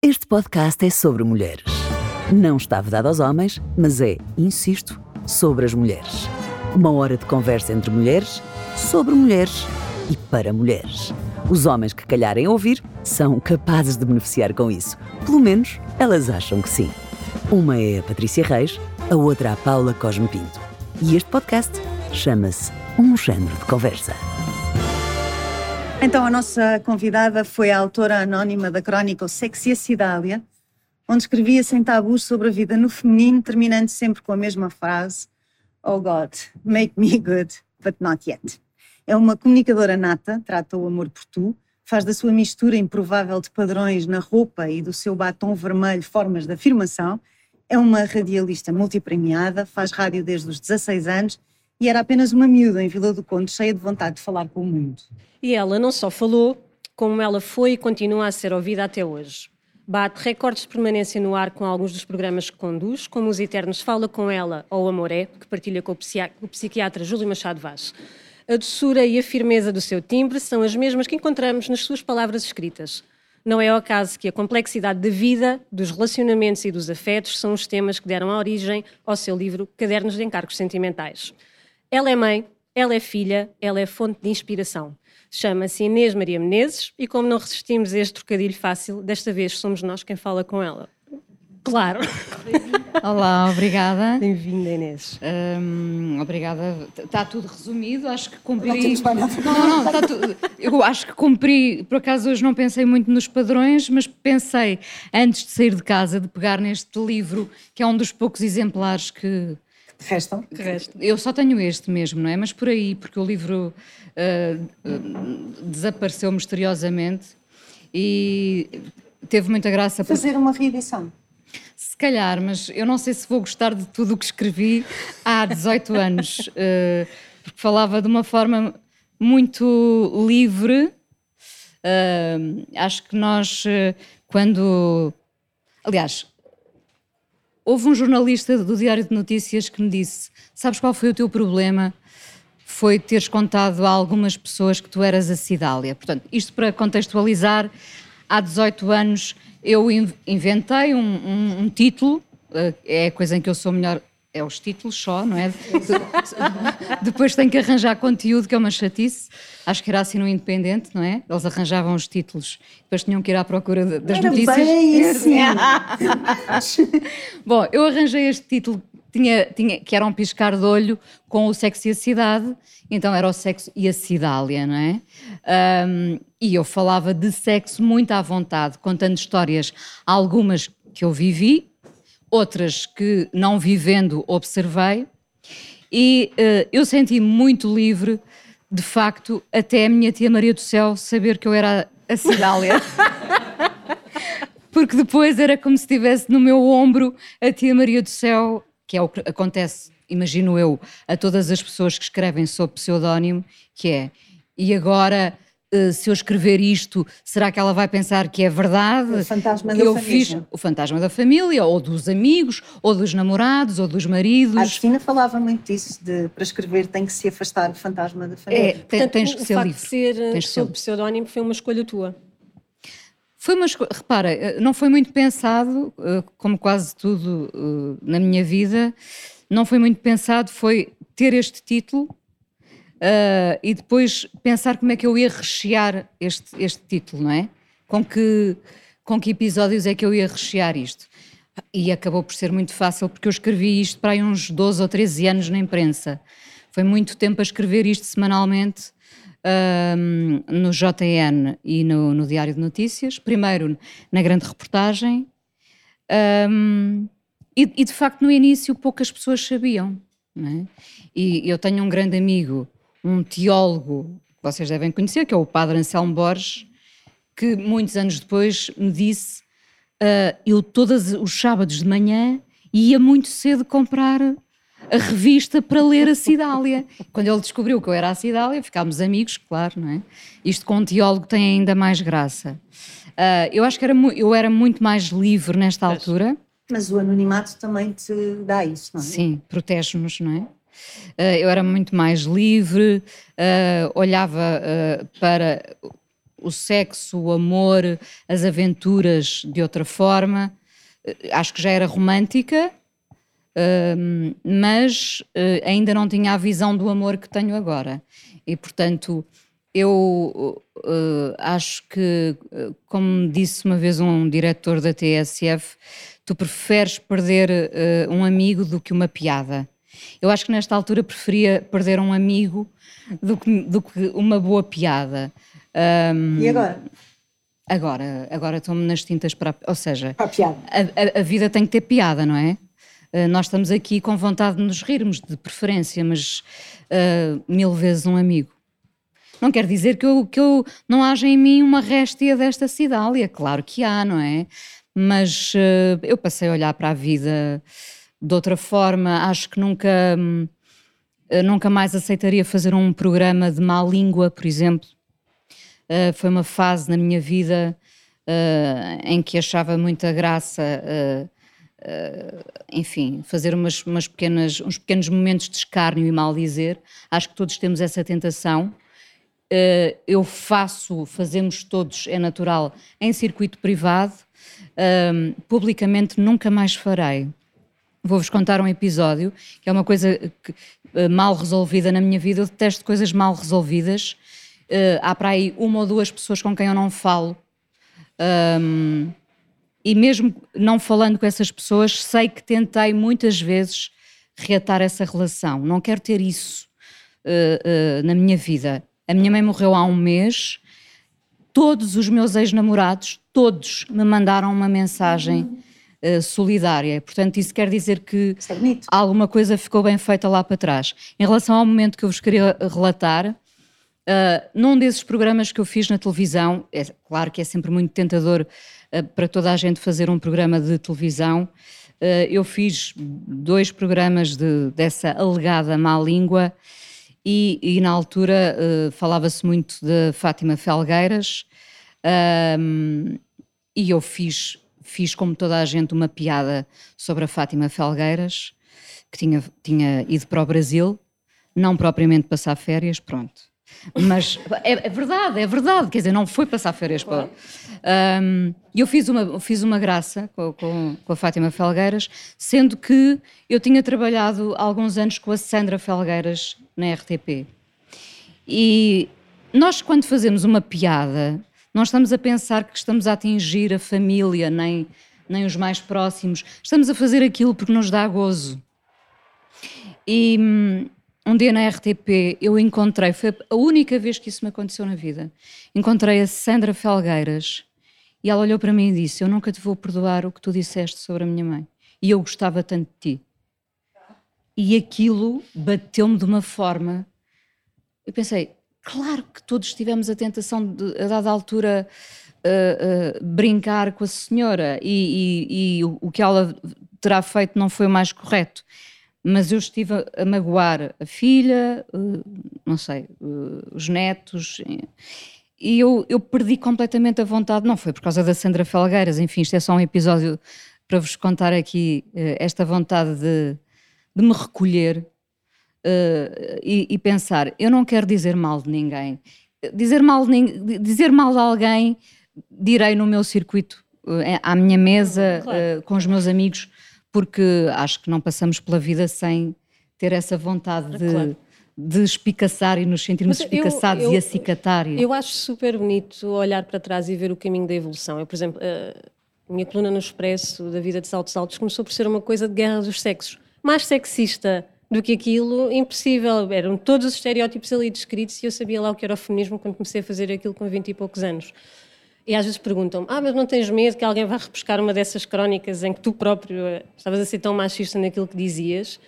Este podcast é sobre mulheres. Não está vedado aos homens, mas é, insisto, sobre as mulheres. Uma hora de conversa entre mulheres, sobre mulheres e para mulheres. Os homens que calharem ouvir são capazes de beneficiar com isso. Pelo menos elas acham que sim. Uma é a Patrícia Reis, a outra a Paula Cosme Pinto. E este podcast chama-se Um Género de Conversa. Então, a nossa convidada foi a autora anónima da crónica O Sexy Cidália, onde escrevia sem tabus sobre a vida no feminino, terminando sempre com a mesma frase: Oh God, make me good, but not yet. É uma comunicadora nata, trata o amor por tu, faz da sua mistura improvável de padrões na roupa e do seu batom vermelho formas de afirmação. É uma radialista multipremiada, faz rádio desde os 16 anos e era apenas uma miúda em Vila do Conde, cheia de vontade de falar com o mundo. E ela não só falou, como ela foi e continua a ser ouvida até hoje. Bate recordes de permanência no ar com alguns dos programas que conduz, como Os Eternos Fala com Ela ou Amoré, que partilha com o, o psiquiatra Júlio Machado Vaz. A doçura e a firmeza do seu timbre são as mesmas que encontramos nas suas palavras escritas. Não é ao acaso que a complexidade da vida, dos relacionamentos e dos afetos são os temas que deram origem ao seu livro Cadernos de Encargos Sentimentais. Ela é mãe, ela é filha, ela é fonte de inspiração. Chama-se Inês Maria Menezes e, como não resistimos a este trocadilho fácil, desta vez somos nós quem fala com ela. Claro. Olá, obrigada. Bem-vinda, Inês. Hum, obrigada. Está tudo resumido, acho que cumpri. Não, não, não, está tudo. Eu acho que cumpri. Por acaso hoje não pensei muito nos padrões, mas pensei, antes de sair de casa, de pegar neste livro, que é um dos poucos exemplares que. Restam? Que restam. Eu só tenho este mesmo, não é? Mas por aí, porque o livro uh, uh, desapareceu misteriosamente e teve muita graça. Fazer uma reedição? Se calhar, mas eu não sei se vou gostar de tudo o que escrevi há 18 anos, uh, porque falava de uma forma muito livre. acho que nós, quando. Aliás, Houve um jornalista do Diário de Notícias que me disse: Sabes qual foi o teu problema? Foi teres contado a algumas pessoas que tu eras a Cidália. Portanto, isto para contextualizar, há 18 anos eu inventei um, um, um título, eh, é a coisa em que eu sou melhor, é os títulos só, não é? Depois tem que arranjar conteúdo, que é uma chatice. Acho que era assim no Independente, não é? Eles arranjavam os títulos, depois tinham que ir à procura das era notícias. Bem assim. Bom, eu arranjei este título tinha, tinha, que era um piscar de olho com o sexo e a cidade, então era o sexo e a cidália, não é? Um, e eu falava de sexo muito à vontade, contando histórias, algumas que eu vivi, outras que não vivendo observei, e uh, eu senti-me muito livre, de facto, até a minha tia Maria do Céu saber que eu era a Cidália. Porque depois era como se estivesse no meu ombro a tia Maria do Céu, que é o que acontece, imagino eu, a todas as pessoas que escrevem sob pseudónimo, que é, e agora Uh, se eu escrever isto, será que ela vai pensar que é verdade? O fantasma que da eu família. fiz o fantasma da família, ou dos amigos, ou dos namorados, ou dos maridos. A Cristina falava muito disso, de para escrever tem que se afastar o fantasma da família. É, Portanto, tens o que ser livre. de ser Tens que ser sob pseudónimo foi uma escolha tua. Foi uma escolha, repara, eh, não foi muito pensado, eh, como quase tudo eh, na minha vida, não foi muito pensado, foi ter este título eh, e depois pensar como é que eu ia rechear este, este título, não é? Com que, com que episódios é que eu ia rechear isto? E acabou por ser muito fácil, porque eu escrevi isto para aí uns 12 ou 13 anos na imprensa. Foi muito tempo a escrever isto semanalmente ahm, no JN e no, no Diário de Notícias. Primeiro na grande reportagem. ahm, e, e, de facto no início poucas pessoas sabiam. é? E eu tenho um grande amigo, um teólogo que vocês devem conhecer, que é o Padre Anselmo Borges, que muitos anos depois me disse: ah, eu todos os sábados de manhã ia muito cedo comprar a revista para ler a Cidália. Quando ele descobriu que eu era a Cidália, ficámos amigos, claro, não é? Isto com um teólogo tem ainda mais graça. Ah, eu acho que era, eu era muito mais livre nesta altura. Mas o anonimato também te dá isso, não é? Sim, protege-nos, não é? Ah, eu era muito mais livre, ah, olhava ah, para o sexo, o amor, as aventuras de outra forma. Uh, acho que já era romântica, uh, mas ainda não tinha a visão do amor que tenho agora. E, portanto, eu acho que, como disse uma vez um diretor da TSF, tu preferes perder um amigo do que uma piada. Eu acho que nesta altura preferia perder um amigo do que, do que uma boa piada. Um, e agora? Agora, agora estou-me nas tintas para. Ou seja, para a, piada. A, a, a, vida tem que ter piada, não é? Uh, nós estamos aqui com vontade de nos rirmos, de preferência, mas uh, mil vezes um amigo. Não quer dizer que eu, que eu não haja em mim uma réstia desta cidália, claro que há, não é? Mas uh, eu passei a olhar para a vida de outra forma, acho que nunca, hum, nunca mais aceitaria fazer um programa de má língua, por exemplo. Uh, foi uma fase na minha vida uh, em que achava muita graça, uh, enfim, fazer umas, umas, pequenas, uns pequenos momentos de escárnio e mal dizer. Acho que todos temos essa tentação. eu faço, fazemos todos, é natural, em circuito privado. publicamente nunca mais farei. Vou-vos contar um episódio que é uma coisa que, uh, mal resolvida na minha vida. Eu detesto coisas mal resolvidas. Uh, há para aí uma ou duas pessoas com quem eu não falo. Um, e mesmo não falando com essas pessoas, sei que tentei muitas vezes reatar essa relação. Não quero ter isso uh, na minha vida. A minha mãe morreu há um mês. Todos os meus ex-namorados, todos me mandaram uma mensagem uh, solidária. Portanto, isso quer dizer que é alguma coisa ficou bem feita lá para trás. Em relação ao momento que eu vos queria relatar, Uh, num desses programas que eu fiz na televisão, é claro que é sempre muito tentador uh, para toda a gente fazer um programa de televisão. Eu fiz dois programas de, dessa alegada má língua e, e na altura falava-se muito de Fátima Felgueiras e eu fiz fiz, como toda a gente, uma piada sobre a Fátima Felgueiras, que tinha, tinha ido para o Brasil, não propriamente passar férias, pronto. Mas é, é, verdade, é verdade, quer dizer, não foi passar férias para. Um, eu fiz uma, fiz uma graça com, com, com, a Fátima Felgueiras, sendo que eu tinha trabalhado alguns anos com a Sandra Felgueiras na RTP. E nós, quando fazemos uma piada, nós estamos a pensar que estamos a atingir a família, nem, nem os mais próximos. Estamos a fazer aquilo porque nos dá gozo. E hum, um dia na RTP eu encontrei, foi a única vez que isso me aconteceu na vida. Encontrei a Sandra Felgueiras e ela olhou para mim e disse: Eu nunca te vou perdoar o que tu disseste sobre a minha mãe. E eu gostava tanto de ti. E aquilo bateu-me de uma forma. Eu pensei: Claro que todos tivemos a tentação de, a dada altura, uh, uh, brincar com a senhora e, e, e o, o, que ela terá feito não foi o mais correto. Mas eu estive a, magoar a filha, uh, não sei, os netos. E eu, eu perdi completamente a vontade. Não foi por causa da Sandra Felgueiras, enfim, isto é só um episódio para vos contar aqui esta vontade de, de me recolher uh, e, e, pensar, eu não quero dizer mal de ninguém. Dizer mal de, dizer mal de alguém, direi no meu circuito, uh, à minha mesa, claro. uh, com os meus amigos, porque acho que não passamos pela vida sem ter essa vontade de, claro. de espicaçar e nos sentirmos espicaçados eu, eu, e acicatar. Eu acho super bonito olhar para trás e ver o caminho da evolução. Eu, por exemplo, a minha coluna no Expresso da vida de saltos altos começou por ser uma coisa de guerra dos sexos. Mais sexista do que aquilo impossível. Eram todos os estereótipos ali descritos e eu sabia lá o que era o feminismo quando comecei a fazer aquilo com 20 e poucos anos. E às vezes perguntam-me: Ah, mas não tens medo que alguém vá repescar uma dessas crónicas em que tu próprio eh, estavas a ser tão machista naquilo que dizias?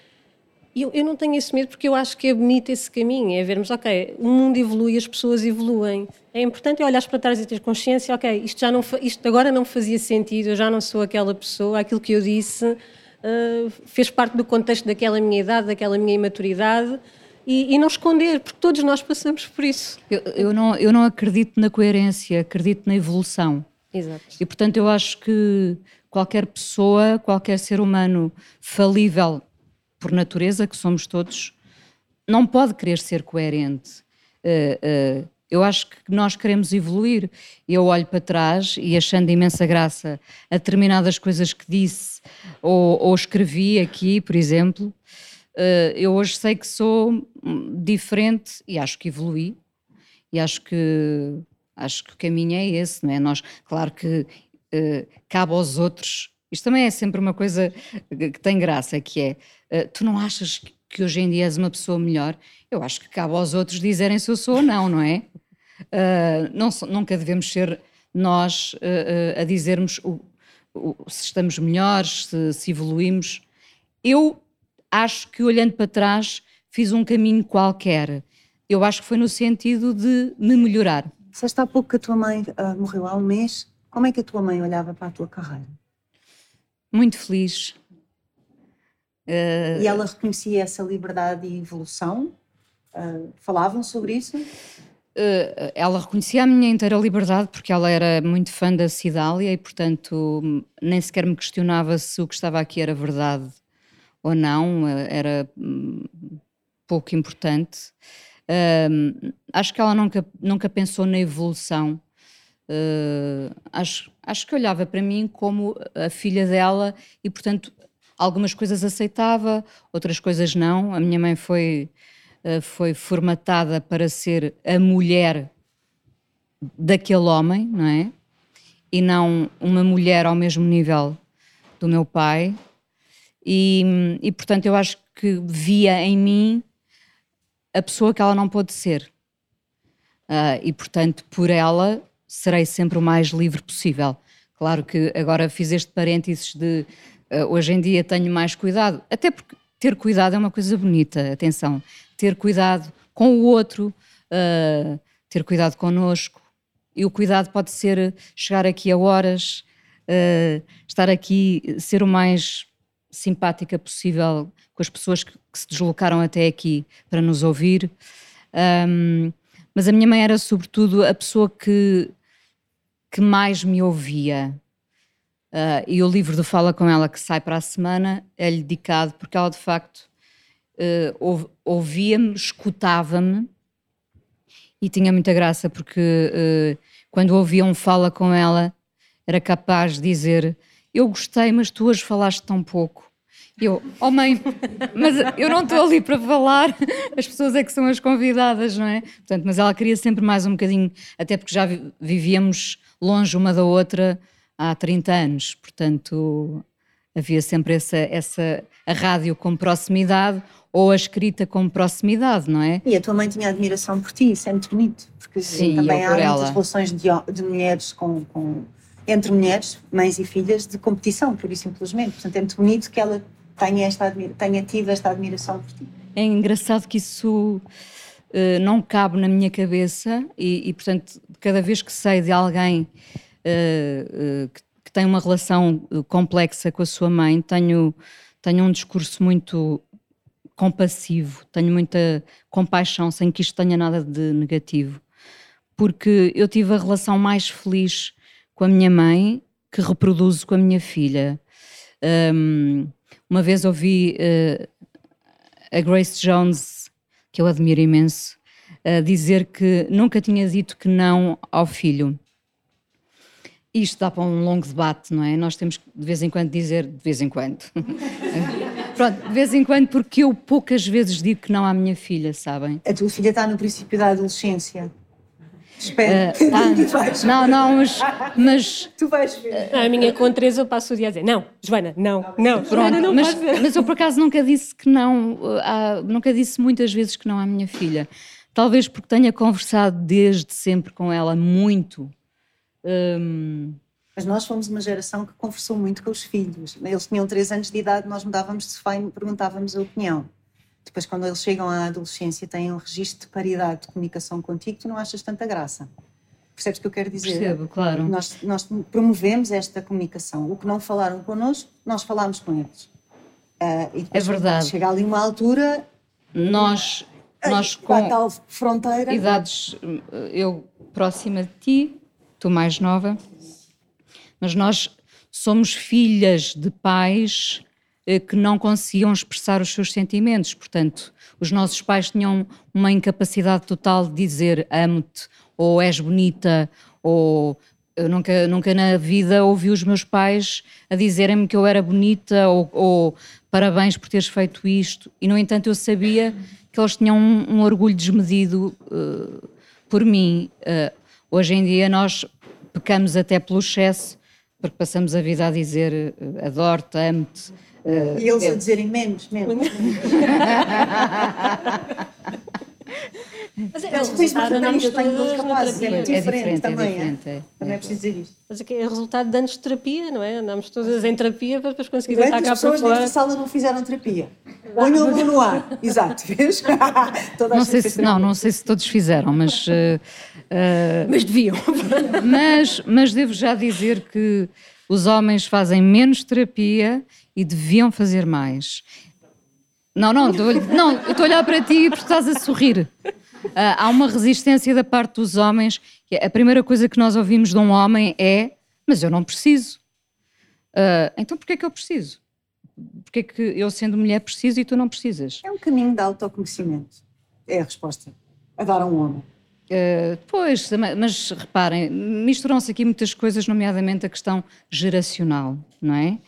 E eu, eu não tenho esse medo porque eu acho que é bonito esse caminho, é vermos, ok, o mundo evolui, as pessoas evoluem. É importante olhar para trás e ter consciência, ok, isto, já não, isto agora não fazia sentido, eu já não sou aquela pessoa, aquilo que eu disse uh, fez parte do contexto daquela minha idade, daquela minha imaturidade. E, e, não esconder, porque todos nós passamos por isso. Eu, eu, não, eu não acredito na coerência, acredito na evolução. Exato. E portanto eu acho que qualquer pessoa, qualquer ser humano falível por natureza, que somos todos, não pode querer ser coerente. Uh, uh, Eu acho que nós queremos evoluir. Eu olho para trás e achando imensa graça a determinadas coisas que disse ou, ou escrevi aqui, por exemplo, uh, eu hoje sei que sou diferente e acho que evolui. E acho que acho que o caminho é esse, não é? Nós, claro que uh, cabe aos outros. Isto também é sempre uma coisa que tem graça, que é, uh, tu não achas que hoje em dia és uma pessoa melhor? Eu acho que cabe aos outros dizerem se eu sou ou não, não é? Uh, não, nunca devemos ser nós uh, a dizermos o, o, se estamos melhores, se, se, evoluímos. Eu acho que, olhando para trás, fiz um caminho qualquer. Eu acho que foi no sentido de me melhorar. Disseste há pouco que a tua mãe uh, morreu há um mês. Como é que a tua mãe olhava para a tua carreira? Muito feliz. e ela reconhecia essa liberdade e evolução? falavam sobre isso? Eh, ela reconhecia a minha inteira liberdade porque ela era muito fã da Cidália e, portanto, nem sequer me questionava se o que estava aqui era verdade ou não, eh, era hum, pouco importante. Uh, acho que ela nunca, nunca pensou na evolução. Uh, acho, acho que olhava para mim como a filha dela e, portanto, algumas coisas aceitava, outras coisas não. A minha mãe foi foi formatada para ser a mulher daquele homem, não é? E não uma mulher ao mesmo nível do meu pai. E, e portanto, eu acho que via em mim a pessoa que ela não pôde ser. Uh, e portanto, por ela, serei sempre o mais livre possível. Claro que agora fiz este parênteses de uh, hoje em dia tenho mais cuidado, até porque ter cuidado é uma coisa bonita, atenção ter cuidado com o outro, uh, ter cuidado connosco. E o cuidado pode ser chegar aqui a horas, uh, estar aqui, ser o mais simpática possível com as pessoas que, que se deslocaram até aqui para nos ouvir. Um, mas a minha mãe era, sobretudo, a pessoa que, que mais me ouvia. Uh, e o livro do Fala Com Ela, que sai para a semana, é-lhe dedicado, porque ela, de facto, uh, ouvia-me, escutava-me e tinha muita graça porque uh, quando ouvia um fala com ela era capaz de dizer eu gostei, mas tu hoje falaste tão pouco. Eu, oh mãe, mas eu não estou ali para falar, as pessoas é que são as convidadas, não é? Portanto, mas ela queria sempre mais um bocadinho, até porque já vivíamos longe uma da outra há 30 anos, portanto havia sempre essa, essa a rádio com proximidade ou a escrita com proximidade, não é? E a tua mãe tinha admiração por ti, isso é muito bonito, porque Sim, também há ela. muitas relações de, de mulheres com, com, entre mulheres, mães e filhas, de competição, por isso simplesmente. Portanto, é muito bonito que ela tenha, esta, tenha tido esta admiração por ti. É engraçado que isso uh, não cabe na minha cabeça e, e, portanto, cada vez que sei de alguém uh, uh, que, que tem uma relação complexa com a sua mãe, tenho, tenho um discurso muito compassivo, tenho muita compaixão, sem que isto tenha nada de negativo, porque eu tive a relação mais feliz com a minha mãe que reproduzo com a minha filha. Um, uma vez ouvi uh, a Grace Jones, que eu admiro imenso, uh, dizer que nunca tinha dito que não ao filho. Isto dá para um longo debate, não é? Nós temos que de vez em quando dizer, de vez em quando. Pronto, de vez em quando, porque eu poucas vezes digo que não à minha filha, sabem? A tua filha está no princípio da adolescência. Espero. Uh, tá. não, não, mas, mas. Tu vais ver. a minha com três eu passo o dia a dizer: não, Joana, não, não, Pronto, Joana, não mas, mas eu por acaso nunca disse que não, uh, nunca disse muitas vezes que não à minha filha. Talvez porque tenha conversado desde sempre com ela muito. Um, mas nós fomos uma geração que conversou muito com os filhos. Eles tinham 3 anos de idade, nós mudávamos de sofá e perguntávamos a opinião. Depois, quando eles chegam à adolescência, têm um registro de paridade de comunicação contigo, tu não achas tanta graça. Percebes o que eu quero dizer? Percebo, claro. Nós, nós promovemos esta comunicação. O que não falaram connosco, nós falámos com eles. Uh, é verdade. Chega ali uma altura. Nós, nós com tal fronteira. Idades, eu próxima de ti, tu mais nova, mas nós somos filhas de pais que não conseguiam expressar os seus sentimentos. Portanto, os nossos pais tinham uma incapacidade total de dizer amo-te, ou és bonita, ou eu nunca, nunca na vida ouvi os meus pais a dizerem-me que eu era bonita ou, ou, parabéns por teres feito isto. E, no entanto, eu sabia que eles tinham um, um orgulho desmedido uh, por mim. Uh, hoje em dia nós pecamos até pelo excesso, porque passamos a vida a dizer uh, adoro-te, amo-te. e eles a dizerem menos, menos. Mas é, resultado de anos capazes, é muito diferente, também. É, diferente, é. Também é preciso dizer isto. Mas é, é resultado de anos de terapia, não é? Andamos todas em terapia para depois conseguir deitar cá para fora. As pessoas nesta sala não fizeram terapia. Ponham-no no ar. Exato, vês? não, sei se, não, não sei se todos fizeram, mas... Uh, uh, mas deviam. mas, mas devo já dizer que os homens fazem menos terapia e deviam fazer mais. Não, não, estou, não, estou a olhar para ti porque estás a sorrir. Uh, há uma resistência da parte dos homens. Que a primeira coisa que nós ouvimos de um homem é: Mas eu não preciso. Uh, então porquê é que eu preciso? Porquê é que eu, sendo mulher, preciso e tu não precisas? É um caminho de autoconhecimento. É a resposta. A dar a um homem. Uh, pois, mas reparem, misturam-se aqui muitas coisas, nomeadamente a questão geracional, não é?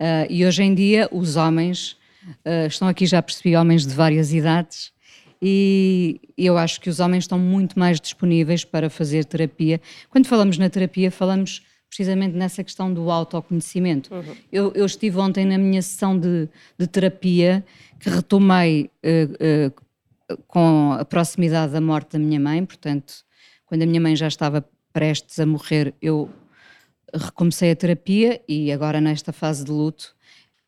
Uh, e hoje em dia os homens, uh, estão aqui já percebi homens de várias idades, e eu acho que os homens estão muito mais disponíveis para fazer terapia. Quando falamos na terapia, falamos precisamente nessa questão do autoconhecimento. Uhum. Eu, eu, estive ontem na minha sessão de, de terapia, que retomei com a proximidade da morte da minha mãe, portanto, quando a minha mãe já estava prestes a morrer, eu recomecei a terapia e agora nesta fase de luto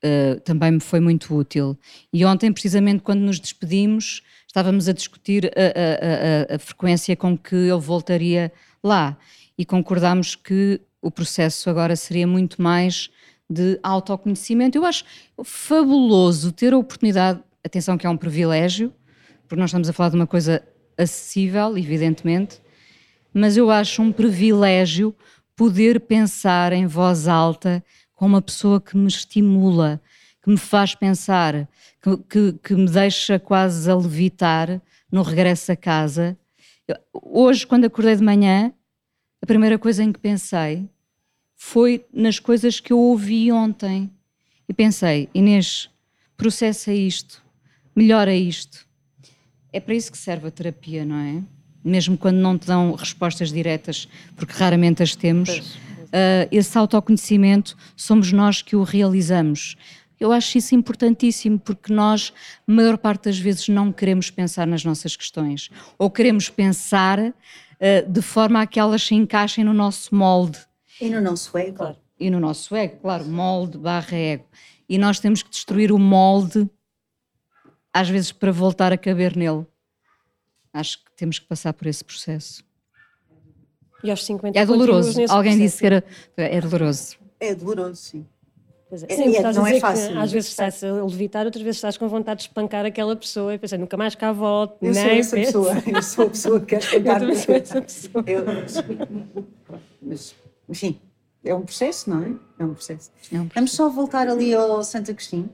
uh, também me foi muito útil. E ontem, precisamente quando nos despedimos, estávamos a discutir a, a, a, a frequência com que eu voltaria lá e concordámos que o processo agora seria muito mais de autoconhecimento. Eu acho fabuloso ter a oportunidade, atenção que é um privilégio, porque nós estamos a falar de uma coisa acessível, evidentemente, mas eu acho um privilégio poder pensar em voz alta com uma pessoa que me estimula, que me faz pensar, que, que, que me deixa quase a levitar no regresso a casa. Hoje, quando acordei de manhã, a primeira coisa em que pensei foi nas coisas que eu ouvi ontem. E pensei, Inês, processa isto, melhora isto. É para isso que serve a terapia, não é? Mesmo quando não te dão respostas diretas, porque raramente as temos, uh, esse autoconhecimento somos nós que o realizamos. Eu acho isso importantíssimo porque nós, maior parte das vezes, não queremos pensar nas nossas questões ou queremos pensar uh, de forma a que elas se encaixem no nosso molde. E no nosso ego. Claro. E no nosso ego, claro, molde barra ego. E nós temos que destruir o molde, às vezes, para voltar a caber nele. Acho que temos que passar por esse processo. E aos 50 É doloroso. Alguém processo. disse que era. É doloroso. É doloroso, sim. Pois é. Sim, é, não é fácil. às vezes estás a levitar, outras vezes estás com vontade de espancar aquela pessoa e pensar, nunca mais cá volto. Eu nem sou essa pessoa, eu sou a pessoa que quer espancar. eu sou essa pessoa. Eu, mas, enfim, é um processo, não é? É um processo. É um processo. Vamos só voltar ali ao Santo Agostinho.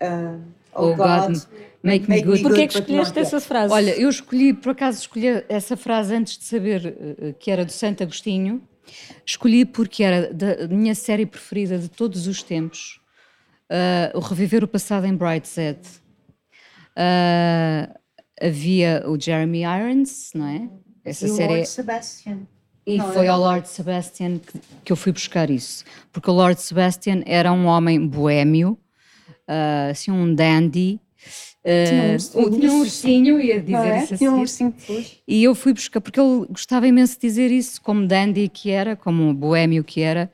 Uh, oh, oh, God, God make, me good. Porquê é que escolheste essa frase? Olha, eu escolhi, por acaso escolhi essa frase antes de saber uh, que era do Santo Agostinho. Escolhi porque era da minha série preferida de todos os tempos uh, o Reviver o Passado em Brightside. Uh, havia o Jeremy Irons, não é? Essa e série. O Lord Sebastian. E não, foi ao Lord Sebastian que, que, eu fui buscar isso. Porque o Lord Sebastian era um homem boêmio, uh, assim, um dandy. Uh, tinha um ursinho, ia dizer é? isso Tinha um ursinho E eu fui buscar, porque ele gostava imenso de dizer isso, como dandy que era, como boêmio que era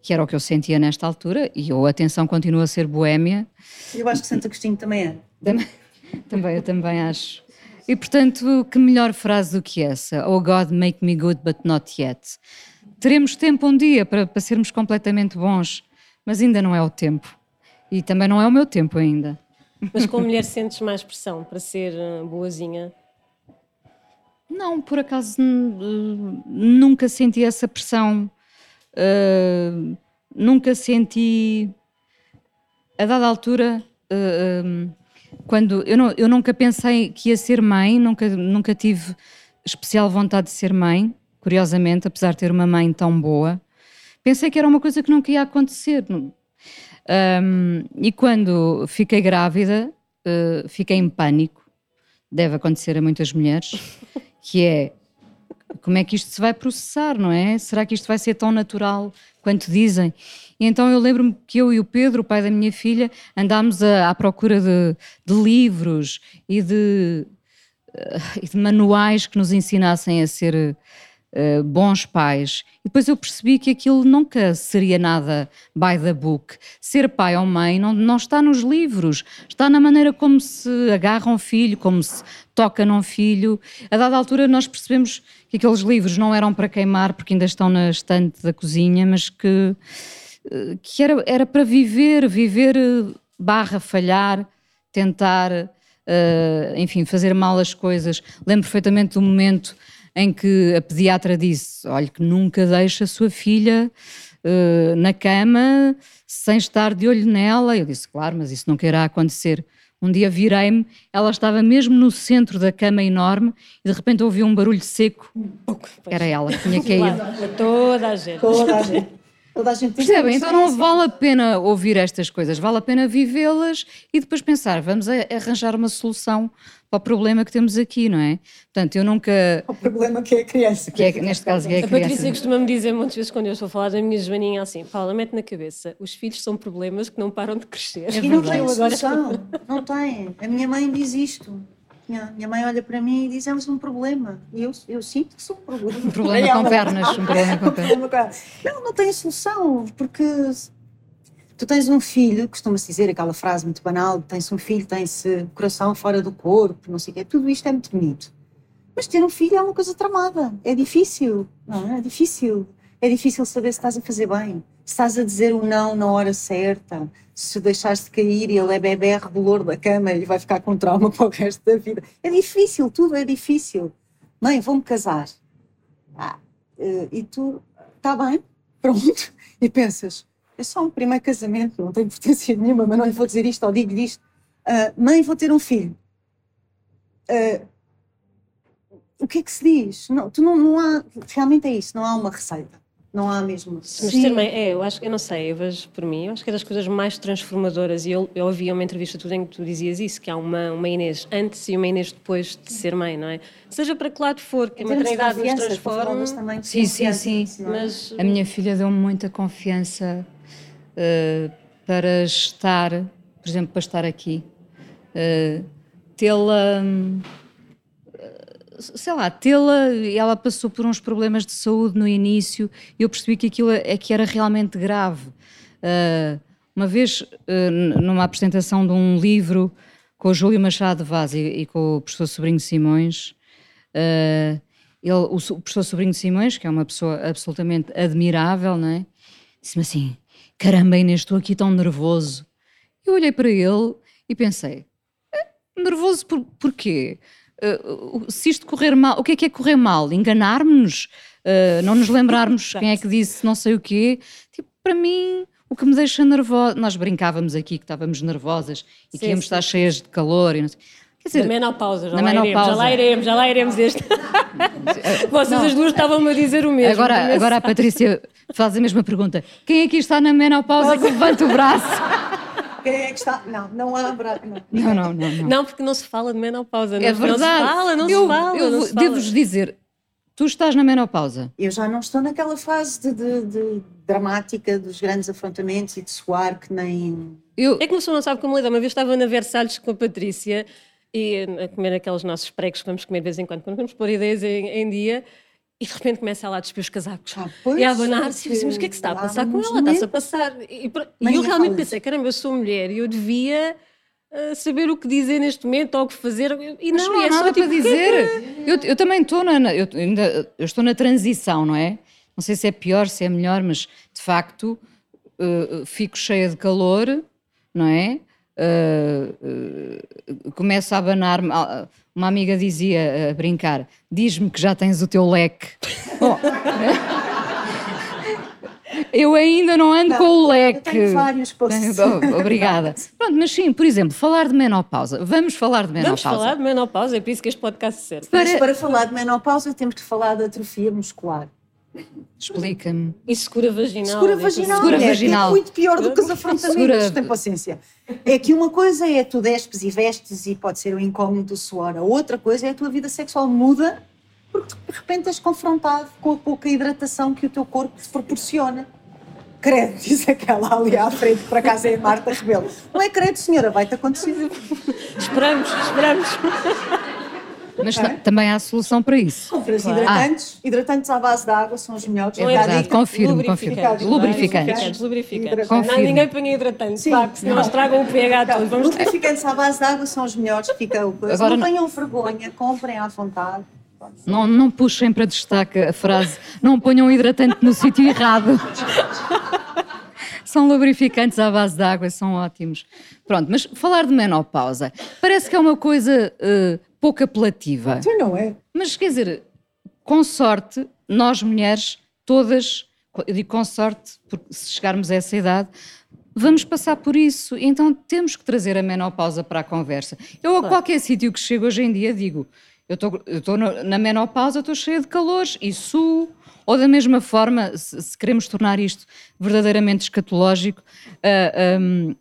que era o que eu sentia nesta altura, e eu, atenção, continua a ser boémia. Eu acho que Santo Agostinho também é. Também, também, eu também acho. E portanto, que melhor frase do que essa? Oh God, make me good, but not yet. Teremos tempo um dia para, para sermos completamente bons, mas ainda não é o tempo. E também não é o meu tempo ainda. Mas como mulher sentes mais pressão para ser eh, boazinha? Não, por acaso nunca senti essa pressão Uh, nunca senti. a dada altura, uh, quando eu, não, eu nunca pensei que ia ser mãe, nunca, nunca tive especial vontade de ser mãe, curiosamente, apesar de ter uma mãe tão boa, pensei que era uma coisa que nunca ia acontecer. Um, e quando fiquei grávida, uh, fiquei em pânico, deve acontecer a muitas mulheres, que é como é que isto se vai processar, não é? Será que isto vai ser tão natural quanto dizem? E então eu lembro-me que eu e o Pedro, o pai da minha filha, andámos a, à procura de, de livros e de, uh, de, manuais que nos ensinassem a ser uh, bons pais. E depois eu percebi que aquilo nunca seria nada by the book. Ser pai ou mãe não, não está nos livros, está na maneira como se agarra um filho, como se toca num filho. A dada altura nós percebemos que aqueles livros não eram para queimar porque ainda estão na estante da cozinha, mas que que era, era para viver, viver eh, barra falhar, tentar, uh, enfim, fazer mal as coisas. Lembro perfeitamente do momento em que a pediatra disse: olha, que nunca deixa a sua filha uh, na cama sem estar de olho nela. Eu disse: claro, mas isso nunca irá acontecer. Um dia virei-me, ela estava mesmo no centro da cama enorme e de repente ouvi um barulho seco. Era ela que tinha caído. Toda a gente. Toda a gente. Toda a gente Percebem? Então não vale a pena ouvir estas coisas, vale a pena vivê-las e depois pensar, vamos arranjar uma solução para o problema que temos aqui, não é? Portanto, eu nunca. O problema que é a criança. Que é, neste caso, que é a, a criança. A Patrícia costuma-me dizer muitas vezes quando eu estou a falar da minha Joaninha assim: Paula, mete na cabeça, os filhos são problemas que não param de crescer. É e não tem solução. Não tem. A minha mãe diz isto. Minha, minha mãe olha para mim e diz: és um problema. E eu, eu sinto que sou um problema. Um problema com pernas. Um problema com pernas. Não, não tem solução, porque tu tens um filho, costuma-se dizer aquela frase muito banal: tens um filho, tens coração fora do corpo, não sei o quê. Tudo isto é muito bonito. Mas ter um filho é uma coisa tramada. É difícil, não é? É difícil. É difícil saber se estás a fazer bem, se estás a dizer o não na hora certa, se deixaste de cair e ele é bebê rebolor da cama e vai ficar com trauma para o resto da vida. É difícil, tudo é difícil. Mãe, vou-me casar. Ah, eh, e tu, está bem, pronto. E pensas, é só um primeiro casamento, não tem importância nenhuma, mas não lhe vou dizer isto ou digo-lhe isto. Uh, mãe, vou ter um filho. Uh, o que é que se diz? Não, tu não, não há, realmente é isso, não há uma receita. Não há mesmo. Mas ser mãe, é, eu acho que eu não sei, eu vejo por mim, eu acho que é das coisas mais transformadoras e eu, eu ouvi uma entrevista tua em que tu dizias isso, que há uma, uma Inês antes e uma Inês depois de ser mãe, não é? Seja para que lado for, que a maternidade nos transforma. Também sim, sim, sim. É? Mas... A minha filha deu-me muita confiança uh, para estar, por exemplo, para estar aqui. Uh, tê-la. Um, sei lá, tê-la, ela passou por uns problemas de saúde no início e eu percebi que aquilo é que era realmente grave. Uh, uma vez, uh, numa apresentação de um livro com o Júlio Machado Vaz e, e com o professor Sobrinho Simões, uh, ele, o, o, professor Sobrinho Simões, que é uma pessoa absolutamente admirável, é? disse-me assim: caramba, Inês, estou aqui tão nervoso. Eu olhei para ele e pensei: nervoso por, porquê? Uh, se isto correr mal, o que é que é correr mal? Enganar-nos? Uh, não nos lembrarmos quem é que disse não sei o quê? Tipo, para mim, o que me deixa nervosa. Nós brincávamos aqui que estávamos nervosas e sim, que íamos sim. estar cheias de calor e não sei. Quer dizer, na menopausa, já, na lá menopausa. Iremos, já lá iremos, já lá iremos este. Vocês não. as duas estavam-me a dizer o mesmo. Agora, agora a Patrícia faz a mesma pergunta. Quem aqui está na menopausa que levanta o braço? Quem é que está? Não, não há Não. não, não, não, não. Não, porque não se fala de menopausa. Não, é verdade. Não se fala, não eu, se fala. Eu devo-vos dizer, tu estás na menopausa. Eu já não estou naquela fase de, de, de dramática dos grandes afrontamentos e de suar que nem. Eu... É que uma pessoa não sabe como lidar. Uma vez estava na Versalhes com a Patrícia e a comer aqueles nossos pregos que vamos comer de vez em quando, quando vamos pôr ideias em, em dia. E de repente começa ela a despir os casacos ah, e a abanar-se. Mas o que é que se está a passar com ela? Está-se a passar. E, e eu realmente pensei: caramba, eu sou mulher e eu devia. Uh, saber o que dizer neste momento ou o que fazer e não, não é nada só, tipo, para dizer eu, eu também estou na eu, ainda, eu estou na transição não é não sei se é pior se é melhor mas de facto uh, fico cheia de calor não é uh, começo a abanar-me uma amiga dizia a brincar: diz-me que já tens o teu leque. Bom, Eu ainda não ando Não, com o Eu leque. tenho vários posts. Oh, Obrigada. Pronto, mas sim, por exemplo, falar de menopausa. Vamos falar de Vamos menopausa. falar de menopausa, é por isso que este podcast serve. Mas Para- para falar de menopausa temos de falar de atrofia muscular. Explica-me. E segura vaginal. Segura diz vaginal, Segura mulher, vaginal. é muito pior do que os afrontamentos, Segura- tem paciência. É que uma coisa é tu despes e vestes e pode ser o incómodo do suor, a outra coisa é a tua vida sexual muda porque de repente és confrontado com a pouca hidratação que o teu corpo te proporciona. Credo, diz aquela ali à frente, por acaso é a Marta Rebelo. Não é credo, senhora, vai-te acontecer. Esperamos, esperamos. Mas ta- também há solução para isso. Hidratantes, hidratantes à base de água são os melhores. É verdade, confirmo, Lubrificantes, confirmo. é? Lubrificantes. Lubrificantes. Hidratantes. Não, ninguém põe hidratante, Sim. que senão Não. estragam o pH Não, todo. Vamos lubrificantes à base de água são os melhores, fica o coisa. Agora não não- tenham vergonha, comprem à vontade. Não, não puxem para destaque a frase não ponham hidratante no sítio errado. São lubrificantes à base de água, são ótimos. Pronto, mas falar de menopausa parece que é uma coisa eh, pouco apelativa. Então não é? Mas quer dizer, com sorte, nós mulheres, todas, eu digo com sorte, porque se chegarmos a essa idade, vamos passar por isso. Então temos que trazer a menopausa para a conversa. Eu a qualquer sítio que chego hoje em dia digo, eu estou- na menopausa, estou cheia de calores e suo. Ou da mesma forma, se, se queremos tornar isto verdadeiramente escatológico, ah, hum,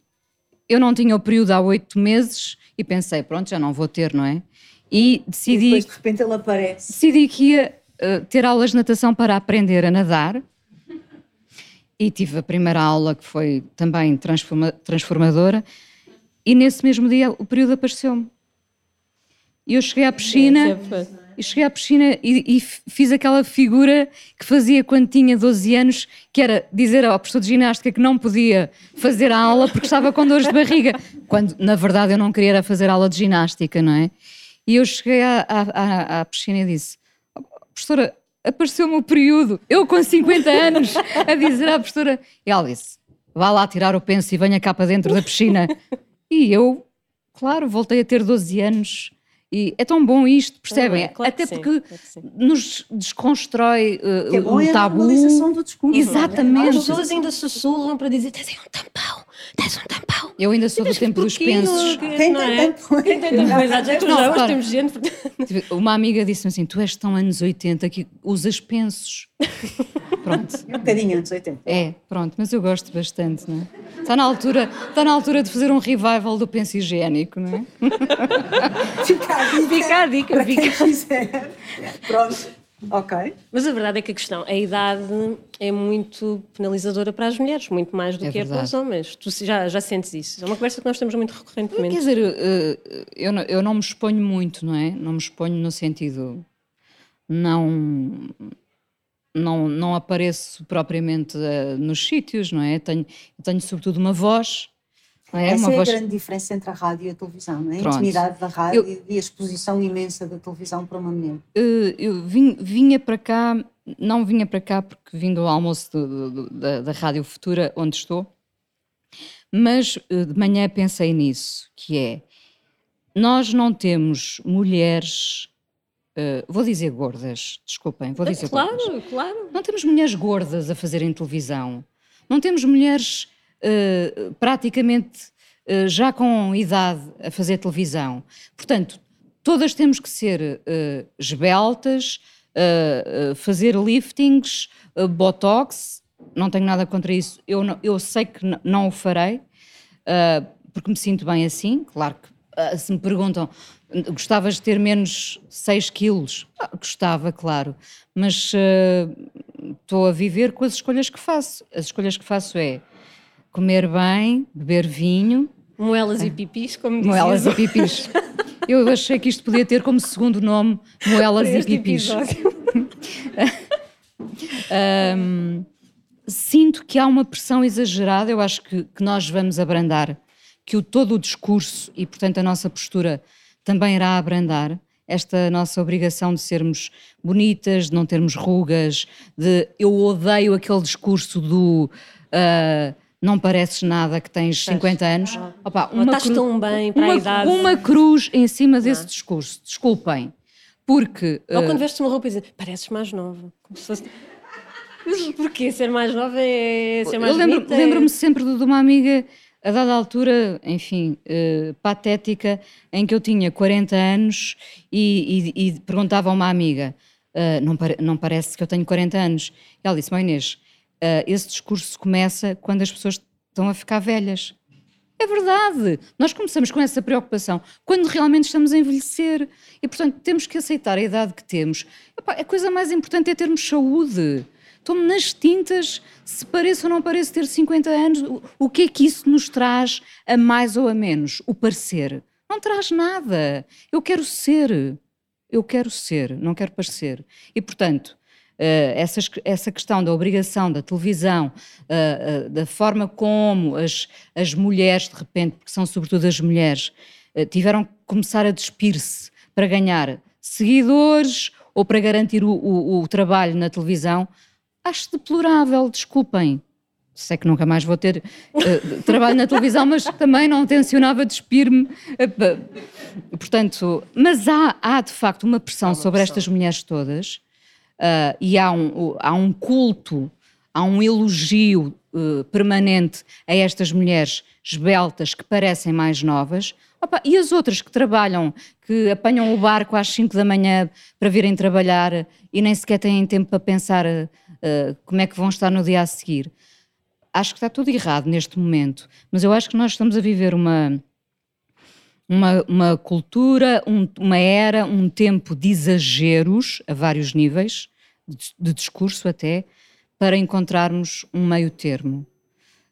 eu não tinha o período há oito meses e pensei, pronto, já não vou ter, não é? E E decidi depois de repente ele aparece. decidi que ia eh, ter aulas de natação para aprender a nadar e tive a primeira aula que foi também transforma- transformadora e nesse mesmo dia o período apareceu-me. E eu cheguei à piscina e cheguei à piscina e, e fiz aquela figura que fazia quando tinha 12 anos, que era dizer ao professor de ginástica que não podia fazer a aula porque estava com dores de barriga, quando na verdade eu não queria fazer aula de ginástica, não é? E eu cheguei à, à- à- piscina e disse: "Oh, Professora, apareceu-me o período, eu com 50 anos, a dizer à professora. E ela disse: Vá lá tirar o penso e venha cá para dentro da piscina. E eu, claro, voltei a ter 12 anos. E é tão bom isto, percebem? é, claro Até sim, porque claro nos desconstrói uh, Que é bom o é a tabu. normalização do discurso. Exatamente. As pessoas ainda sussurram para dizer: tens aí um tampão, tens um tampão. Eu ainda sou do tempo dos pensos. Quem Não tem é? tampões? Quem tem? Já que hoje repara. temos gente. Uma amiga disse-me assim: Tu és tão anos 80 que usas pensos. Pronto. Um bocadinho antes 80. É, pronto, mas eu gosto bastante, não é? Está na altura, está na altura de fazer um revival do penso higiênico, não é? Fica a dica. Fica a dica, Para quem fica. quiser. Pronto. Ok. Mas a verdade é que a questão, a idade é muito penalizadora para as mulheres, muito mais do É que é para os homens. Tu já, já sentes isso? É uma conversa que nós temos muito Quer recorrentemente. dizer, eh, eu não, eu não me exponho muito, não é? Não me exponho no sentido. Não. Não, não apareço propriamente eh, nos sítios, não é? Tenho, tenho sobretudo uma voz. É? Essa uma é voz a grande diferença entre a rádio e a televisão, não é? A Pronto. intimidade da rádio Eu- e a exposição imensa da televisão para uma mulher. Eh, eu vim- vinha para cá, não vinha para cá porque vim do almoço do- do- da, da Rádio Futura, onde estou, mas eh, de manhã pensei nisso, que é, nós não temos mulheres, eh, vou dizer gordas, desculpem, vou dizer gordas. Claro, claro. Não temos mulheres gordas a fazerem televisão. Não temos mulheres eh, praticamente eh, já com idade a fazer televisão. Portanto, todas temos que ser esbeltas, fazer liftings, botox. Não tenho nada contra isso. Eu, não- eu sei que não o farei, porque me sinto bem assim. Claro que se me perguntam, gostavas de ter menos 6 quilos? Ah, gostava, claro. Mas eh, estou a viver com as escolhas que faço. As escolhas que faço é comer bem, beber vinho, Moelas e pipis, como dizias. moelas e pipis. Eu achei que isto podia ter como segundo nome moelas e pipis. Ahm, sinto que há uma pressão exagerada, eu acho que, que nós vamos abrandar, que o, todo o discurso e, portanto, a nossa postura também irá abrandar. Esta nossa obrigação de sermos bonitas, de não termos rugas, de eu odeio aquele discurso do ah, não pareces nada que tens 50 anos. Opa, Ou estás tão bem para a uma, idade. uma cruz em cima desse discurso. Desculpem. Porque Ou ah, quando vestes uma roupa e dizes, pareces mais nova. Como se fosse... Mas porquê? Ser mais nova é ser mais Eu lembro- bonita? é- lembro-me sempre de uma amiga, a dada altura, enfim, eh, patética, em que eu tinha 40 anos e, e- e perguntava a uma amiga: "Ah, não, não parece que eu tenho 40 anos? E ela disse: Mãe Inês, ah, esse discurso começa quando as pessoas estão a ficar velhas. É verdade. Nós começamos com essa preocupação quando realmente estamos a envelhecer. E, portanto, temos que aceitar a idade que temos. Epá, a coisa mais importante é termos saúde. Estou-me nas tintas, se pareço ou não pareço ter 50 anos. O, que é que isso nos traz a mais ou a menos? O parecer. Não traz nada. Eu quero ser. Eu quero ser, não quero parecer. E, portanto, eh, essas- essa questão da obrigação da televisão, eh, eh, da forma como as, as mulheres, de repente, porque são sobretudo as mulheres, tiveram que começar a despir-se para ganhar seguidores ou para garantir o, o- o trabalho na televisão, acho deplorável, desculpem. Sei que nunca mais vou ter eh, trabalho na televisão, mas também não tencionava despir-me. eh, Portanto, mas há, há de facto uma pressão sobre estas mulheres todas ah, e há um, há um culto, há um elogio eh, permanente a estas mulheres esbeltas que parecem mais novas. Opa, e as outras que trabalham, que apanham o barco às 5 da manhã para virem trabalhar e nem sequer têm tempo para pensar como é que vão estar no dia a seguir. Acho que está tudo errado neste momento, mas eu acho que nós estamos a viver uma, uma, uma cultura, um- uma era, um tempo de exageros a vários níveis, de, de discurso até, para encontrarmos um meio termo.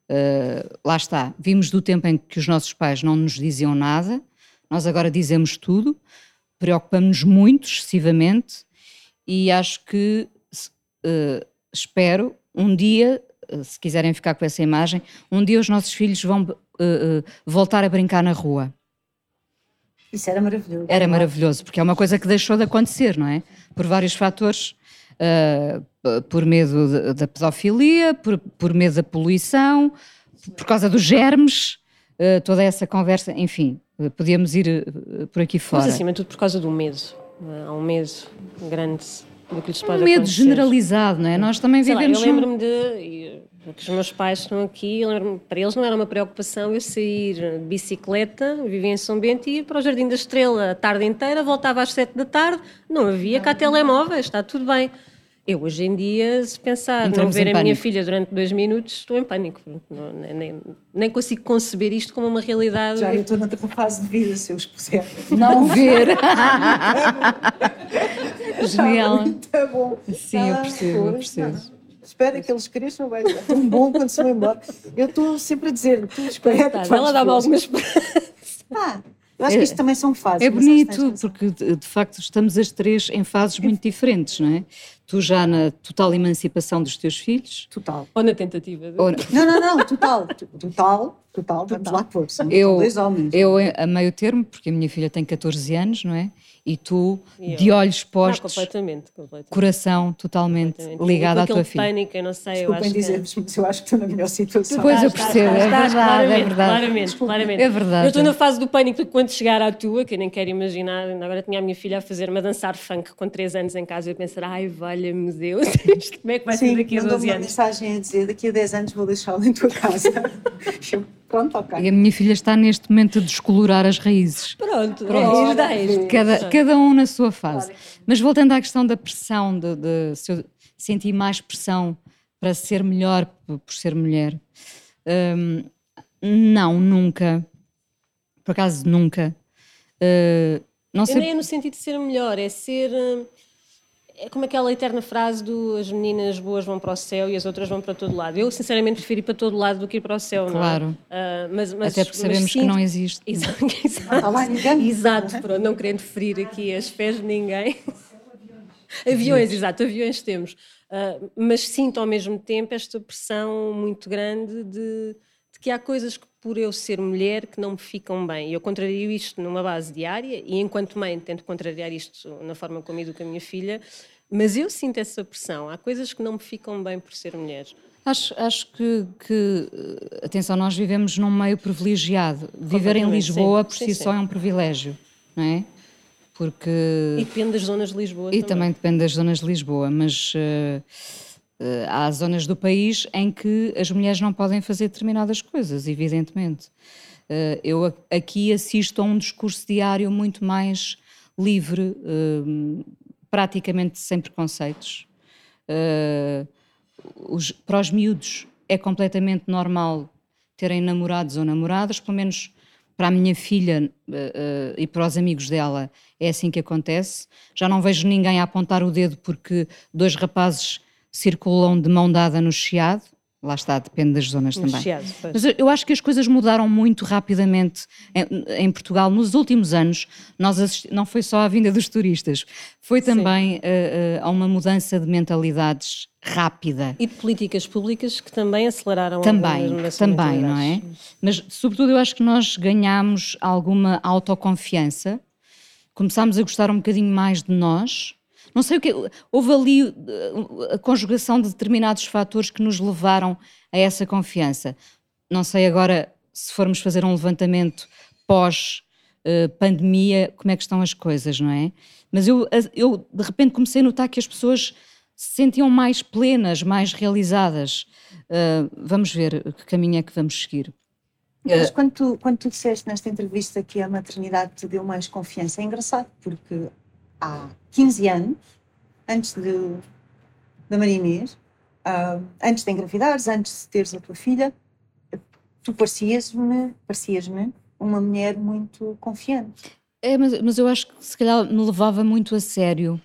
Uh, lá está, vimos do tempo em que os nossos pais não nos diziam nada, nós agora dizemos tudo, preocupamos-nos muito, excessivamente, e acho que, uh, espero, um dia, uh, se quiserem ficar com essa imagem, um dia os nossos filhos vão uh, uh, voltar a brincar na rua. Isso era maravilhoso. Era maravilhoso, porque é uma coisa que deixou de acontecer, não é? Por vários fatores, p- por medo de- da pedofilia, por, por medo da poluição, por causa dos germes, toda essa conversa, enfim, podíamos ir por aqui fora. Mas acima de tudo por causa do medo. Há um medo grande do que lhes pode um medo acontecer. generalizado, não é? Nós também Sei lá, eu vivemos. lembro-me de. que os meus pais estão aqui, para eles não era uma preocupação eu sair de bicicleta, vivia em São Bento e ia para o Jardim da Estrela a tarde inteira, voltava às sete da tarde, não havia cá telemóveis, está tudo bem. Eu hoje em dia, se pensar Entramos não ver a minha pânico. filha durante dois minutos, estou em pânico. Não- nem, nem- consigo conceber isto como uma realidade. Já eu estou noutra fase de vida, se eu os puser. Não ver. Genial. Muito bom. Sim, eu Ah, percebo, eu percebo. não. Espera que eles cresçam, vai ser tão bom quando se vão embora. Eu estou sempre a dizer, tu espera. Tá, que ela dá-me ver. alguma esperança. Ah, eu acho que isto também são fases. É que bonito, porque de, facto estamos as três em fases muito diferentes, não é? Tu já na total emancipação dos teus filhos, Total. Ou na tentativa. de- ou Não, não, não, total. Total, total, vamos lá pôr. São eu, dois homens. eu a meio termo, porque a minha filha tem 14 anos, não é? E tu, E eu? de olhos Ah, postos, completamente, completamente. coração totalmente completamente. ligado à tua filha. pânico, eu não sei, eu Desculpem acho que... dizer-vos, mas eu acho que estou na melhor situação. Pois eu Estás, percebo, é estás, verdade, é claramente, verdade. Claramente, claramente. É verdade. Eu estou na fase do pânico de quando chegar à tua, que eu nem quero imaginar. Agora tinha a minha filha a fazer-me a dançar funk com 3 anos em casa e eu pensar, ai, valha-me Deus, isto como é que vai ser Sim, daqui a mandou 12 uma anos? mensagem a dizer daqui a 10 anos vou deixá-lo em tua casa. Pronto, ok. E a minha filha está neste momento a descolorar as raízes. Pronto, Pronto. é dá isto. Cada, cada um na sua fase. Mas voltando à questão da pressão, de, de se eu senti mais pressão para ser melhor por ser mulher. Hum, não, nunca. Por acaso, nunca. Uh, não Eu nem sei. é no sentido de ser melhor, é ser. É como aquela eterna frase do as meninas boas vão para o céu e as outras vão para todo lado. Eu, sinceramente, prefiro ir para todo lado do que ir para o céu, Claro. não é? Ah, mas, mas, Até porque mas sabemos que não existe. Exato, lá ninguém. Exato, pronto, não querendo ferir aqui as fés de ninguém. Aviões, exato, aviões temos. Ah, mas sinto ao mesmo tempo esta pressão muito grande de, de que há coisas que, por eu ser mulher, que não me ficam bem. E eu contrario isto numa base diária e, enquanto mãe, tento contrariar isto na forma como educo a minha filha. Mas eu sinto essa pressão. Há coisas que não me ficam bem por ser mulher. Acho, acho que, que, atenção, nós vivemos num meio privilegiado. Viver em Lisboa sim. por si sim. só é um privilégio, não é? Porque. E depende das zonas de Lisboa E também depende das zonas de Lisboa, mas, Uh, há zonas do país em que as mulheres não podem fazer determinadas coisas, evidentemente. Uh, eu aqui assisto a um discurso diário muito mais livre, uh, praticamente sem preconceitos. Os, para os miúdos é completamente normal terem namorados ou namoradas, pelo menos para a minha filha e para os amigos dela é assim que acontece. Já não vejo ninguém a apontar o dedo porque dois rapazes circulam de mão dada no Chiado. Lá está, depende das zonas também. Chiado, Mas eu acho que as coisas mudaram muito rapidamente em, em Portugal nos últimos anos. Nós assisti, não foi só a vinda dos turistas, foi também uh, uh, a uma mudança de mentalidades rápida. E de políticas públicas que também aceleraram também, também, não é? Mas sobretudo eu acho que nós ganhamos alguma autoconfiança, começámos a gostar um bocadinho mais de nós não sei o que. Houve ali uh, a conjugação de determinados fatores que nos levaram a essa confiança. Não sei agora se formos fazer um levantamento pós-pandemia, uh, como é que estão as coisas, não é? Mas eu, eu de repente comecei a notar que as pessoas se sentiam mais plenas, mais realizadas. Uh, vamos ver que caminho é que vamos seguir. Mas quando tu, quando tu disseste nesta entrevista que a maternidade te deu mais confiança, é engraçado, porque há 15 anos, antes de, da Maria Inês, uh, antes de engravidares, antes de teres a tua filha, tu parecias-me parecias uma mulher muito confiante. É, mas, mas eu acho que se calhar me levava muito a sério.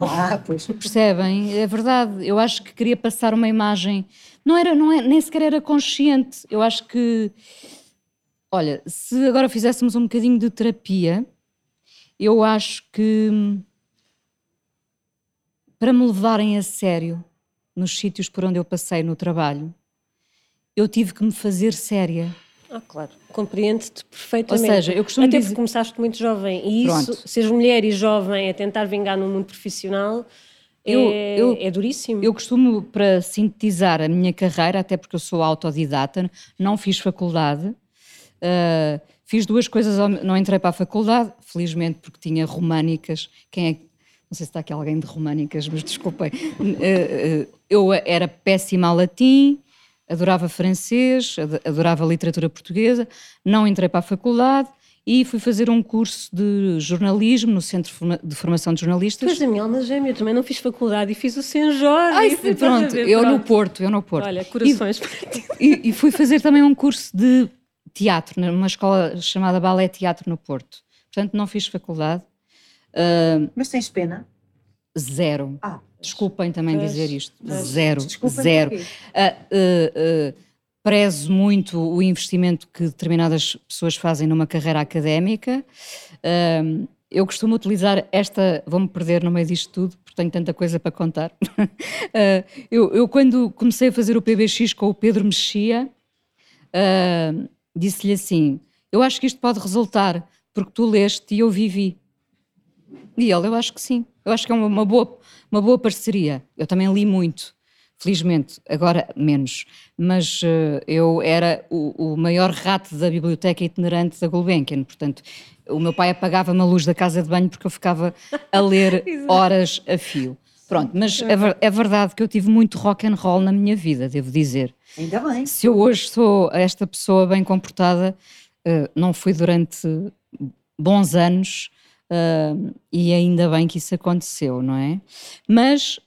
Ah, pois. Percebem? É verdade. Eu acho que queria passar uma imagem. Não era, não é, nem sequer era consciente. Eu acho que. Olha, se agora fizéssemos um bocadinho de terapia, eu acho que para me levarem a sério nos sítios por onde eu passei no trabalho, eu tive que me fazer séria. Ah, claro, compreendo-te perfeitamente. Ou seja, eu costumo Até dizer... porque começaste muito jovem e isso, Pronto. seres mulher e jovem a tentar vingar no mundo profissional, eu, é, eu, é duríssimo. Eu costumo, para sintetizar a minha carreira, até porque eu sou autodidata, não fiz faculdade, uh, Fiz duas coisas, não entrei para a faculdade, felizmente porque tinha românicas. Quem é não sei se está aqui alguém de românicas, mas desculpem. Eh, eh, eu era péssima a latim, adorava francês, adorava literatura portuguesa, não entrei para a faculdade e fui fazer um curso de jornalismo no Centro de Formação de Jornalistas. Pois a minha alma gêmea, também não fiz faculdade e fiz o São Jorge. Ai, pronto, eu pronto. no Porto, eu no Porto. Olha, corações e, e, e fui fazer também um curso de teatro, numa escola chamada Balé Teatro no Porto. Portanto, não fiz faculdade. Uh, Mas tens pena? Zero. Ah, Desculpem também pois, dizer isto. Pois, zero. Zero. Uh, uh, prezo muito o investimento que determinadas pessoas fazem numa carreira académica. eu costumo utilizar esta. Vou-me perder no meio disto tudo, porque tenho tanta coisa para contar. eu, eu, quando comecei a fazer o PBX com o Pedro Mexia, Uh, disse-lhe assim: Eu acho que isto pode resultar, porque tu leste e eu vivi. E ele, eu acho que sim. Eu acho que é uma, boa, uma boa parceria. Eu também li muito, felizmente, agora menos. Mas uh, eu era o, o, maior rato da biblioteca itinerante da Gulbenkian, portanto, o meu pai apagava-me a luz da casa de banho porque eu ficava a ler horas a fio. Pronto, mas é, é verdade que eu tive muito rock and roll na minha vida, devo dizer. Ainda bem. Se eu hoje sou esta pessoa bem comportada, uh, não fui durante bons anos uh, e ainda bem que isso aconteceu, não é? Mas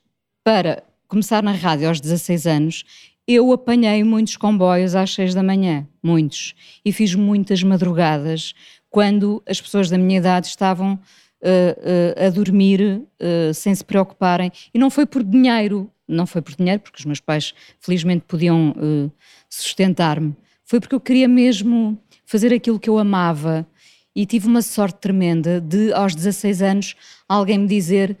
para começar na rádio aos 16 anos, eu apanhei muitos comboios às 6 da manhã, muitos, e fiz muitas madrugadas quando as pessoas da minha idade estavam Uh, a dormir uh, sem se preocuparem. E não foi por dinheiro, não foi por dinheiro, porque os meus pais felizmente podiam sustentar-me, foi porque eu queria mesmo fazer aquilo que eu amava e tive uma sorte tremenda de, aos 16 anos, alguém me dizer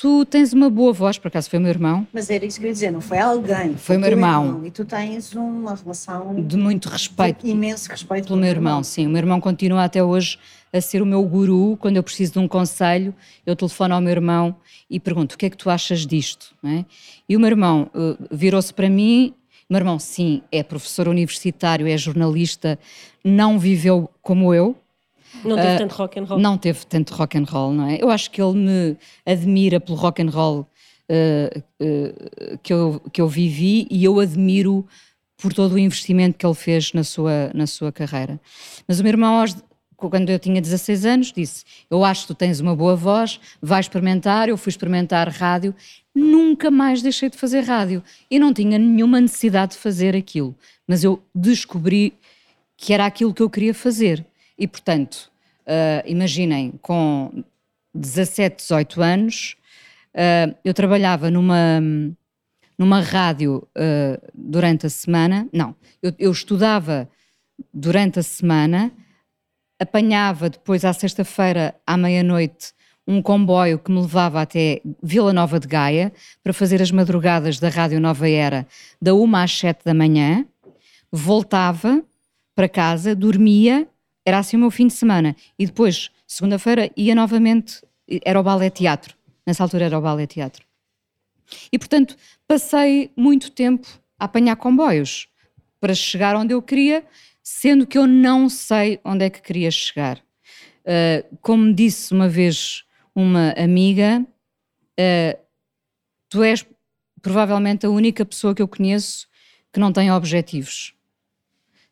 tu tens uma boa voz, por acaso foi o meu irmão. Mas era isso que eu ia dizer, não foi alguém. Foi o meu irmão. irmão. E tu tens uma relação de muito respeito. De imenso respeito pelo meu irmão. irmão. Sim, o meu irmão continua até hoje a ser o meu guru. Quando eu preciso de um conselho, eu telefono ao meu irmão e pergunto: o que é que tu achas disto? É? E o meu irmão uh, virou-se para mim. Meu irmão, sim, é professor universitário, é jornalista, não viveu como eu, não teve uh, tanto rock and roll. Não teve tanto rock and roll, não é? Eu acho que ele me admira pelo rock and roll uh, uh, que, eu, que eu vivi e eu admiro por todo o investimento que ele fez na sua, na sua carreira. Mas o meu irmão, quando eu tinha 16 anos, disse: Eu acho que tu tens uma boa voz, vai experimentar. Eu fui experimentar rádio, nunca mais deixei de fazer rádio e não tinha nenhuma necessidade de fazer aquilo, mas eu descobri que era aquilo que eu queria fazer. E portanto, uh, imaginem, com 17, 18 anos, uh, eu trabalhava numa numa rádio uh, durante a semana. Não, eu, eu, estudava durante a semana, apanhava depois à sexta-feira à meia-noite um comboio que me levava até Vila Nova de Gaia para fazer as madrugadas da Rádio Nova Era, da uma às sete da manhã, voltava para casa, dormia, era assim o meu fim de semana, e depois, segunda-feira, ia novamente, era o balé teatro, nessa altura era o balé teatro. E portanto, passei muito tempo a apanhar comboios para chegar onde eu queria, sendo que eu não sei onde é que queria chegar. Uh, como disse uma vez uma amiga, uh, tu és provavelmente a única pessoa que eu conheço que não tem objetivos.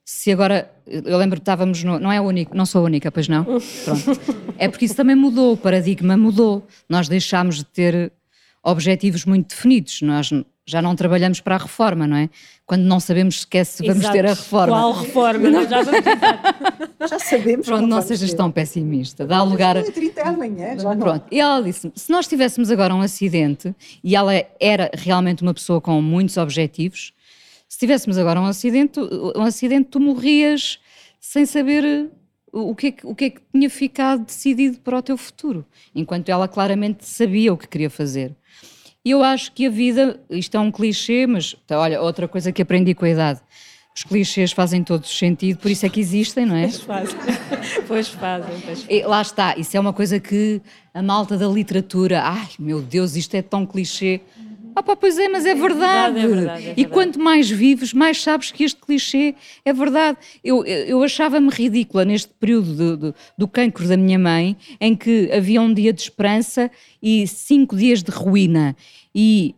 Se agora, eu lembro que estávamos no, não é a única, não sou a única, pois não? Pronto. É porque isso também mudou, o paradigma mudou. Nós deixámos de ter objetivos muito definidos. Nós já não trabalhamos para a reforma, não é? Quando não sabemos sequer se vamos Exato. ter a reforma. Qual reforma? Não, já, já sabemos. Pronto, não sejas tão pessimista. Dá lugar. 30 amanhã, já Pronto. E ela disse: se nós tivéssemos agora um acidente, e ela era realmente uma pessoa com muitos objetivos, se tivéssemos agora um acidente, um acidente, tu morrias sem saber o que, é que, o que é que tinha ficado decidido para o teu futuro, enquanto ela claramente sabia o que queria fazer. E eu acho que a vida, isto é um clichê, mas olha, outra coisa que aprendi com a idade. Os clichês fazem todo sentido, por isso é que existem, não é? Pois fazem. Pois fazem. Pois fazem. lá está, isso é uma coisa que a malta da literatura, ai meu Deus, isto é tão clichê. Ah pá, pois é, mas é verdade. É verdade, é verdade, é verdade. E quanto mais vives, mais sabes que este clichê é verdade. Eu, eu achava-me ridícula neste período do, do, do cancro da minha mãe, em que havia um dia de esperança e cinco dias de ruína. E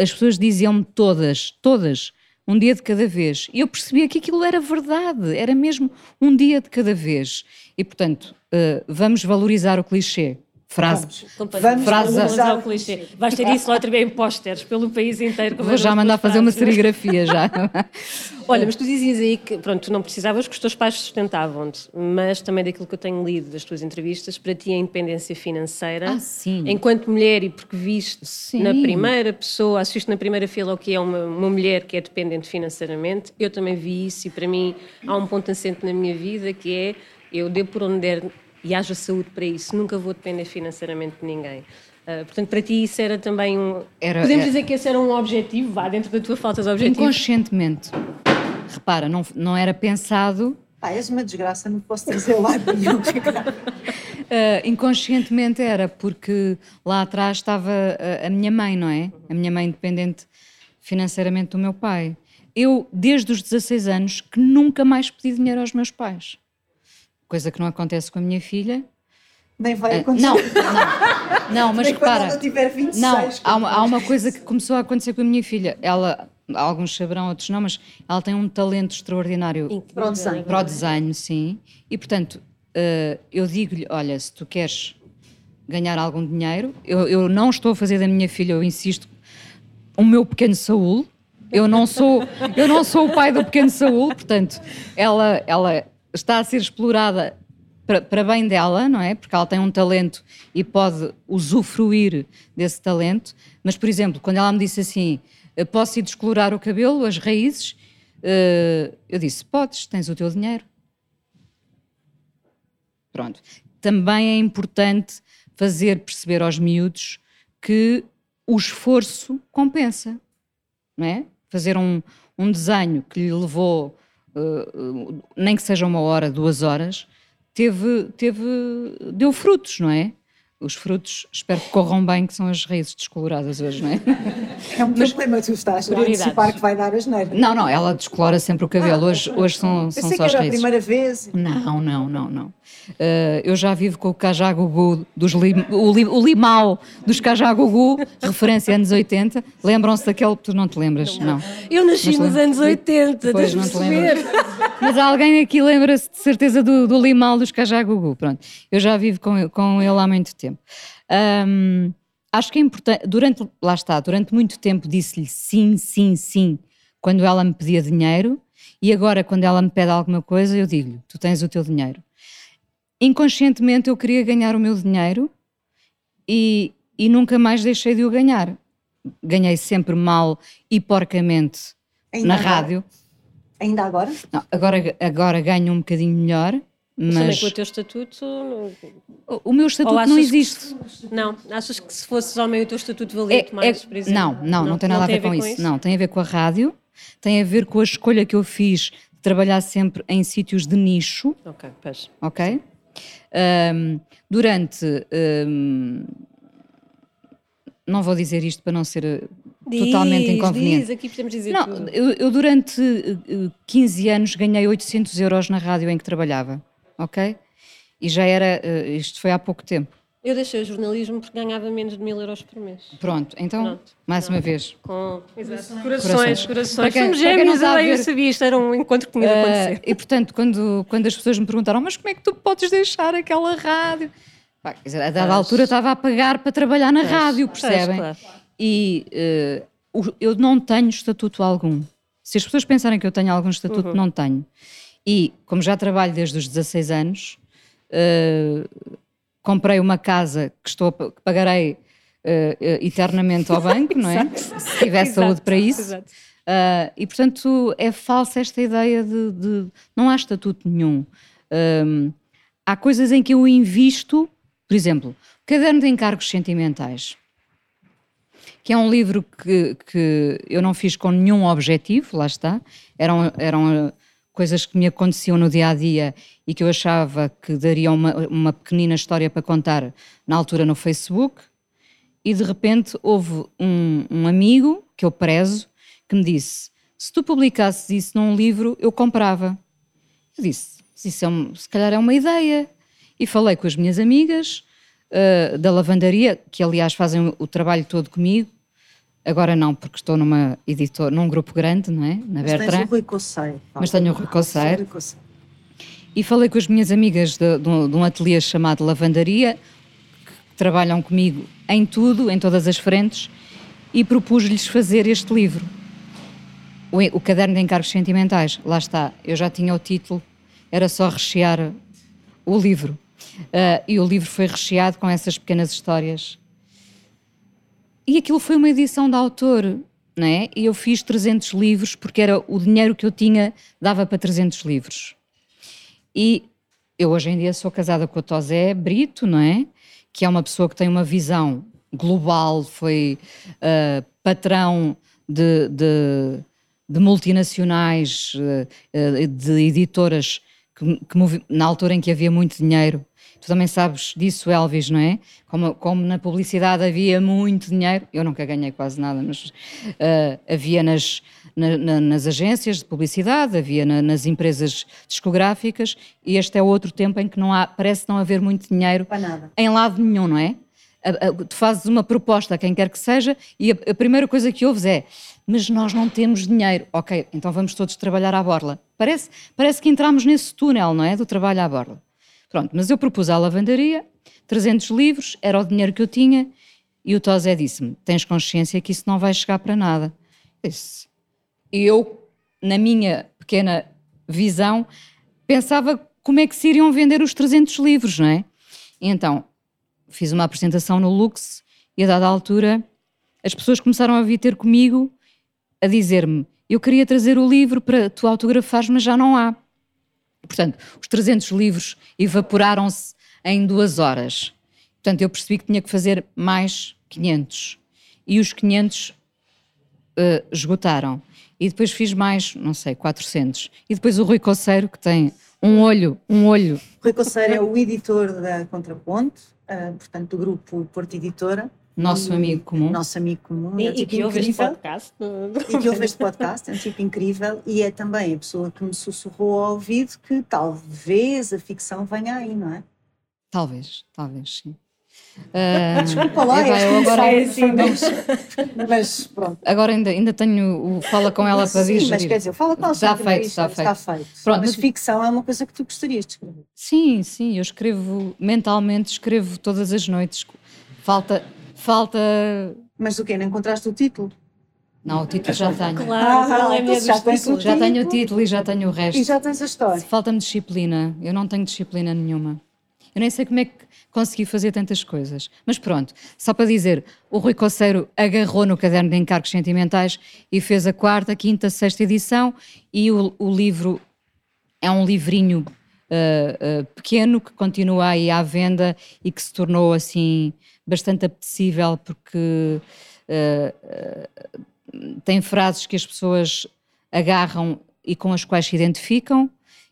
as pessoas diziam-me todas, todas, um dia de cada vez. E eu percebia que aquilo era verdade, era mesmo um dia de cada vez. E, portanto, uh, vamos valorizar o clichê. Frase. Vamos, frase. Vamos o clichê. Vais ter isso lá vez em pósteres pelo país inteiro. Vou já mandar fazer uma serigrafia já. Olha, mas tu dizias aí que pronto, tu não precisavas que os teus pais sustentavam-te, mas também daquilo que eu tenho lido das tuas entrevistas, para ti a independência financeira, ah, sim. enquanto mulher e porque viste sim. na primeira pessoa, assiste na primeira fila o que é uma, uma mulher que é dependente financeiramente, eu também vi isso e para mim há um ponto assente na minha vida que é eu devo por onde der e haja saúde para isso. Nunca vou depender financeiramente de ninguém. Uh, portanto, para ti isso era também um. Era, Podemos era... dizer que esse era um objetivo, vá, dentro da tua falta de objetivo? Inconscientemente. Repara, não, não era pensado. Pá, és uma desgraça, não posso dizer lá nenhum. uh, inconscientemente era, porque lá atrás estava a, a minha mãe, não é? A minha mãe dependente financeiramente do meu pai. Eu, desde os 16 anos, que nunca mais pedi dinheiro aos meus pais coisa que não acontece com a minha filha. Nem vai ah, acontecer. Não, não, não mas Nem repara. Quando ela tiver 26, não, há uma, há uma coisa que começou a acontecer com a minha filha. Ela, alguns saberão, outros não, mas ela tem um talento extraordinário para o desenho. Para o desenho, sim. E portanto, uh, eu digo-lhe: olha, se tu queres ganhar algum dinheiro, eu, eu não estou a fazer da minha filha, eu insisto, o meu pequeno Saúl. Eu não sou, eu não sou o pai do pequeno Saúl, portanto, ela, ela está a ser explorada para, bem dela, não é? Porque ela tem um talento e pode usufruir desse talento. Mas, por exemplo, quando ela me disse assim: posso ir descolorar o cabelo, as raízes, uh, eu disse: podes, tens o teu dinheiro. Pronto. Também é importante fazer perceber aos miúdos que o esforço compensa, não é? Fazer um, um desenho que lhe levou nem que seja uma hora, duas horas, teve, teve, deu frutos, não é? Os frutos, espero que corram bem, que são as raízes descoloradas hoje, não é? É um problema, tu estás a antecipar que vai dar as neiras. Não, não, ela descolora sempre o cabelo. Ah, hoje, hoje são, são Pensei só que as era a raízes. primeira vez. Não, não, não, não. Uh, eu já vivo com o cajagugu dos lim, o, li, o limau dos cajagugu, referência anos 80. Lembram-se daquele? Tu não te lembras? Não. Eu nasci nos anos 80, Pois, deixa não te perceber. lembras. Mas alguém aqui lembra-se de certeza do, do limau dos cajagugu. Pronto, eu já vivo com, com ele há muito tempo. Um, acho que é importante, durante, lá está, durante muito tempo disse-lhe sim, sim, sim, quando ela me pedia dinheiro, e agora quando ela me pede alguma coisa, eu digo-lhe, tu tens o teu dinheiro. Inconscientemente eu queria ganhar o meu dinheiro e, e nunca mais deixei de o ganhar. Ganhei sempre mal e porcamente Ainda na agora? rádio. Ainda agora? Não, agora, agora ganho um bocadinho melhor, Mas também com o teu estatuto. não- o- o meu estatuto não existe. se- não, achas que se fosses homem o teu estatuto valia-te mais, por exemplo? não, não, não, tem nada a ver, com, isso. Não, tem a ver com a rádio, tem a ver com a escolha que eu fiz de trabalhar sempre em sítios de nicho, Ok, pois. ok? Ahm, durante. ahm, não vou dizer isto para não ser eh, totalmente Diz, inconveniente. Diz, aqui podemos dizer Não, eu, eu durante eh, eh, 15 anos ganhei 800 euros na rádio em que trabalhava, ok? E já era, eh, isto foi há pouco tempo. Eu deixei o jornalismo porque ganhava menos de mil euros por mês. Pronto, então, Pronto. mais uma vez. Com exato. Corações. corações, corações. Somos gêmeos, a eu ver- sabia, isto era um encontro que tinha de Ah, acontecer. e portanto, quando, quando as pessoas me perguntaram, mas como é que tu podes deixar aquela rádio? Pá, quer dizer, a dada Pois. altura estava a pagar para trabalhar na Pois, rádio, pois, percebem? claro. E eh, o- eu não tenho estatuto algum. Se as pessoas pensarem que eu tenho algum estatuto, Uhum. não tenho. E como já trabalho desde os 16 anos, eh, comprei uma casa que, estou, a que pagarei eh, eternamente ao banco, não é? Se tiver saúde para isso. exato. Ah, e portanto é falsa esta ideia de, de- não há estatuto nenhum. Ahm, há coisas em que eu invisto, por exemplo, Caderno de Encargos Sentimentais, que é um livro que, que eu não fiz com nenhum objetivo, lá está, eram, eram coisas que me aconteciam no dia a dia e que eu achava que daria uma, uma pequenina história para contar na altura no Facebook. E de repente houve um, um amigo que eu prezo que me disse: se tu publicasses isso num livro, eu comprava. Eu disse: "Se isso é um- se calhar é uma ideia. E falei com as minhas amigas ah, da lavandaria, que aliás fazem o trabalho todo comigo. Agora não, porque estou numa editora, num grupo grande, não é? Na Mas tens Bertrand. o Rui Coceiro. Mas tenho o Rui Coceiro. E falei com as minhas amigas de, de um, de um ateliê chamado Lavandaria, que trabalham comigo em tudo, em todas as frentes, e propus-lhes fazer este livro. O, o Caderno de Encargos Sentimentais, lá está, eu já tinha o título, era só rechear o livro. Ah, e o livro foi recheado com essas pequenas histórias. E aquilo foi uma edição de autor, não é? E eu fiz 300 livros, porque era o dinheiro que eu tinha, dava para 300 livros. E eu hoje em dia sou casada com o Tosé Brito, não é? Que é uma pessoa que tem uma visão global, foi ah, patrão de, de- de multinacionais, ah, de editoras, que, que na altura em que havia muito dinheiro. Tu também sabes disso, Elvis, não é? Como, como na publicidade havia muito dinheiro, eu nunca ganhei quase nada, mas ah, havia nas, na- na- nas agências de publicidade, havia na- nas empresas discográficas, e este é outro tempo em que não há, parece não haver muito dinheiro Para nada. em lado nenhum, não é? Tu fazes uma proposta a quem quer que seja e a, a primeira coisa que ouves é mas nós não temos dinheiro. Ok, então vamos todos trabalhar à borla. Parece, parece que entramos nesse túnel, não é? Do trabalho à borla. Pronto, mas eu propus à lavandaria 300 livros, era o dinheiro que eu tinha e o Tosé disse-me, tens consciência que isso não vai chegar para nada. E eu, na minha pequena visão, pensava como é que se iriam vender os 300 livros, não é? E então, fiz uma apresentação no Lux e a dada altura as pessoas começaram a vir ter comigo a dizer-me eu queria trazer o livro para tu autografares, mas já não há. Portanto, os 300 livros evaporaram-se em duas horas. Portanto, eu percebi que tinha que fazer mais 500. E os 500 eh, esgotaram. E depois fiz mais, não sei, 400. E depois o Rui Coceiro, que tem um olho, um olho. Rui Coceiro é o editor da Contraponto, uh, portanto, do grupo Porto Editora. Nosso amigo comum. Nosso amigo comum. E, é um tipo e que ouve este podcast. E que ouve este podcast, é um tipo incrível. E é também a pessoa que me sussurrou ao ouvido que talvez a ficção venha aí, não é? Talvez, talvez, sim. Uh, Desculpa lá, é, eu agora é assim, mas, mas, pronto. Agora ainda, ainda tenho o fala com ela para digerir. Sim, mas quer dizer, fala com ela está feito, está feito, está feito. Pronto, mas ficção é uma coisa que tu gostarias de escrever. Sim, sim, eu escrevo mentalmente, escrevo todas as noites. Falta, falta. Mas o quê? Não encontraste o título? Não, o título já tenho. Claro, ah, é já, tens o já tenho o título e já tenho o resto. E já tens a história. Falta-me disciplina. Eu não tenho disciplina nenhuma. Eu nem sei como é que consegui fazer tantas coisas. Mas pronto, só para dizer, o Rui Coceiro agarrou no caderno de encargos sentimentais e fez a quarta, quinta, sexta edição e o, o livro é um livrinho uh, uh, pequeno que continua aí à venda e que se tornou assim bastante apetecível porque uh, tem frases que as pessoas agarram e com as quais se identificam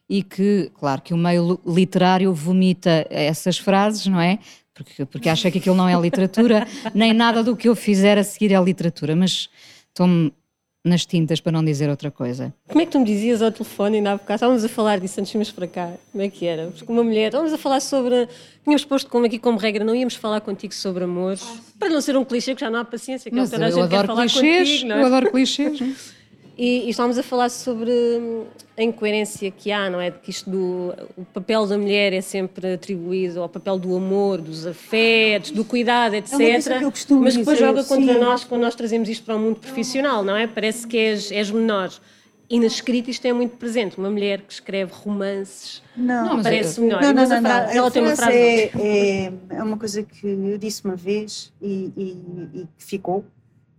e que, claro, que o meio literário vomita essas frases, não é? Porque, porque acha que aquilo não é literatura, nem nada do que eu fizer a seguir é literatura, mas estou-me nas tintas para não dizer outra coisa. Como é que tu me dizias ao telefone ainda há bocado? Estávamos a falar disso antes de irmos para cá. Como é que era? Porque uma mulher, estávamos a falar sobre. Tínhamos posto como aqui como regra, não íamos falar contigo sobre amor, para não ser um clichê que já não há paciência, que Mas é toda a gente quer falar clichês, contigo. Não é? Eu adoro clichês. E, e estávamos a falar sobre hum, a incoerência que há, não é? De que isto do o papel da mulher é sempre atribuído ao papel do amor, dos afetos, do cuidado, etc. É que mas depois dizer, joga contra sim. nós quando nós trazemos isto para o mundo profissional, não é? Parece que és, és menor. E na escrita isto é muito presente. Uma mulher que escreve romances não, não parece eu, melhor. Não, não, não, não. Ela tem uma frase. É, é, é, uma coisa que eu disse uma vez e, e, e ficou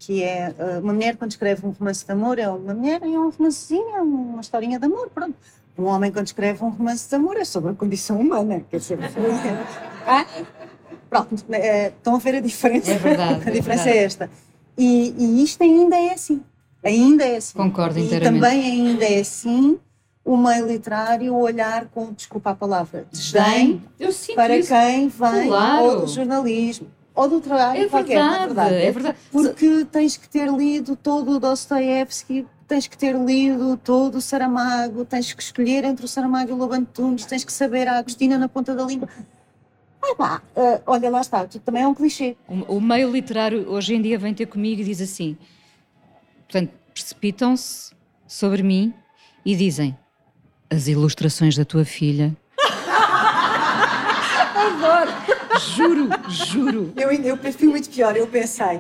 que é eh, uma mulher quando escreve um romance de amor é uma mulher e é um romancezinho, é uma historinha de amor, pronto. Um homem quando escreve um romance de amor é sobre a condição humana, quer dizer, ah, pronto, é, estão a ver a diferença? É verdade. a diferença é, é esta. E, e, isto ainda é assim, ainda é assim. Concordo e inteiramente. E também ainda é assim o meio literário olhar com, desculpa a palavra, desdém para isso. quem vem claro. ao jornalismo ou do trabalho é qualquer, verdade, é verdade. É verdade. Porque tens que ter lido todo o Dostoevsky, tens que ter lido todo o Saramago, tens que escolher entre o Saramago e o Loban Tunes, tens que saber a Agostina na ponta da língua. Ah, pá, uh, olha, lá está, tu também é um clichê. O, o, meio literário hoje em dia vem ter comigo e diz assim: portanto, precipitam-se sobre mim e dizem as ilustrações da tua filha. Adoro! Juro, juro. Eu, eu fui muito pior, eu pensei,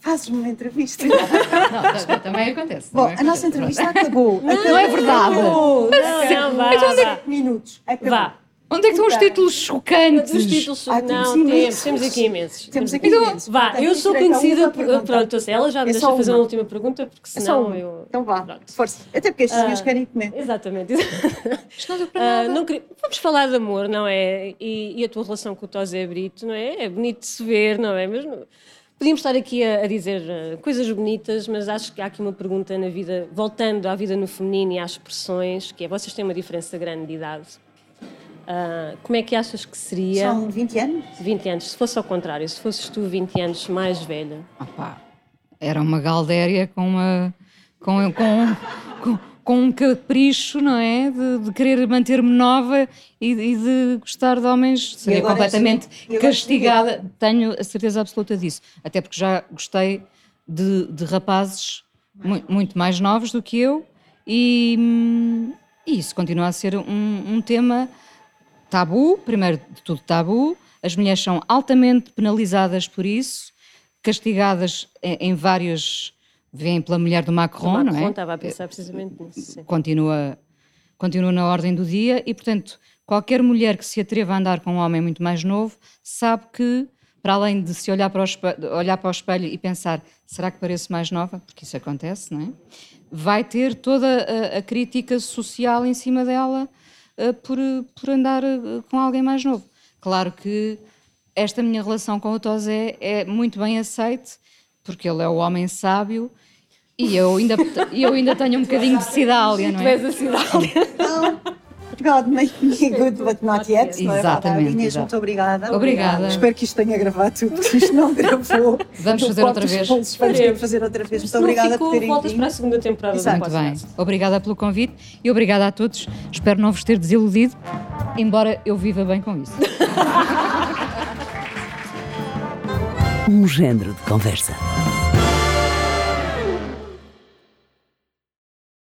fazes-me uma entrevista. Não, também acontece. Bom, também a nossa entrevista acabou. Não, não é verdade. Não, não, vá, Então, vá. Minutos. Acabou. Vá. Onde é que estão os títulos chocantes? Os títulos, Ah, não, temos temos, imensos. temos aqui imensos. Temos aqui Então, imensos. Vá, Portanto, eu sou conhecida por. Pronto, ela já me É deixa fazer uma. última pergunta, porque É só senão uma. eu. Então vá, Pronto. força. Até porque estes senhores Ah, querem comer. Exatamente. Isto não deu para Ah, nada. não queria- Vamos falar de amor, não é? E, e a tua relação com o Tosé Brito, não é? É bonito de se ver, não é? Mas não- podíamos estar aqui a, a dizer ah, coisas bonitas, mas acho que há aqui uma pergunta na vida, voltando à vida no feminino e às expressões, que é: vocês têm uma diferença grande de idade. Ah, como é que achas que seria São 20 anos? 20 anos? Se fosse ao contrário, se fosses tu 20 anos mais velha, Opá, era uma galdéria com uma. com, com, com, com um capricho, não é? De, de querer manter-me nova e, e de gostar de homens. Seria agora completamente e agora és castigada. Tenho a certeza absoluta disso. Até porque já gostei de, de rapazes mu- muito mais novos do que eu e, e isso continua a ser um, um tema tabu, primeiro de tudo tabu, as mulheres são altamente penalizadas por isso, castigadas em, em vários. Vêm pela mulher do Macron, não Macron é? estava a pensar precisamente nisso. sim. Continua, continua na ordem do dia e, portanto, qualquer mulher que se atreva a andar com um homem muito mais novo sabe que, para além de se olhar para o espelho, olhar para o espelho e pensar será que pareço mais nova, porque isso acontece, não é? Vai ter toda a, a crítica social em cima dela por, por andar eh, com alguém mais novo. Claro que esta minha relação com o Tosé é muito bem aceite, porque ele é o homem sábio E eu ainda, eu ainda tenho um bocadinho de Cidália, não é? Tu és a Cidália. God make me good, but not yet. é Exatamente? Inês, muito obrigada. Obrigada. Espero que isto tenha gravado tudo, porque isto não gravou. Vamos fazer outra vez. Vamos fazer outra vez. Muito obrigada por terem voltas para a segunda temporada Exato. Muito bem. Obrigada pelo convite e obrigada a todos. Espero não vos ter desiludido, embora eu viva bem com isso. Um género de conversa.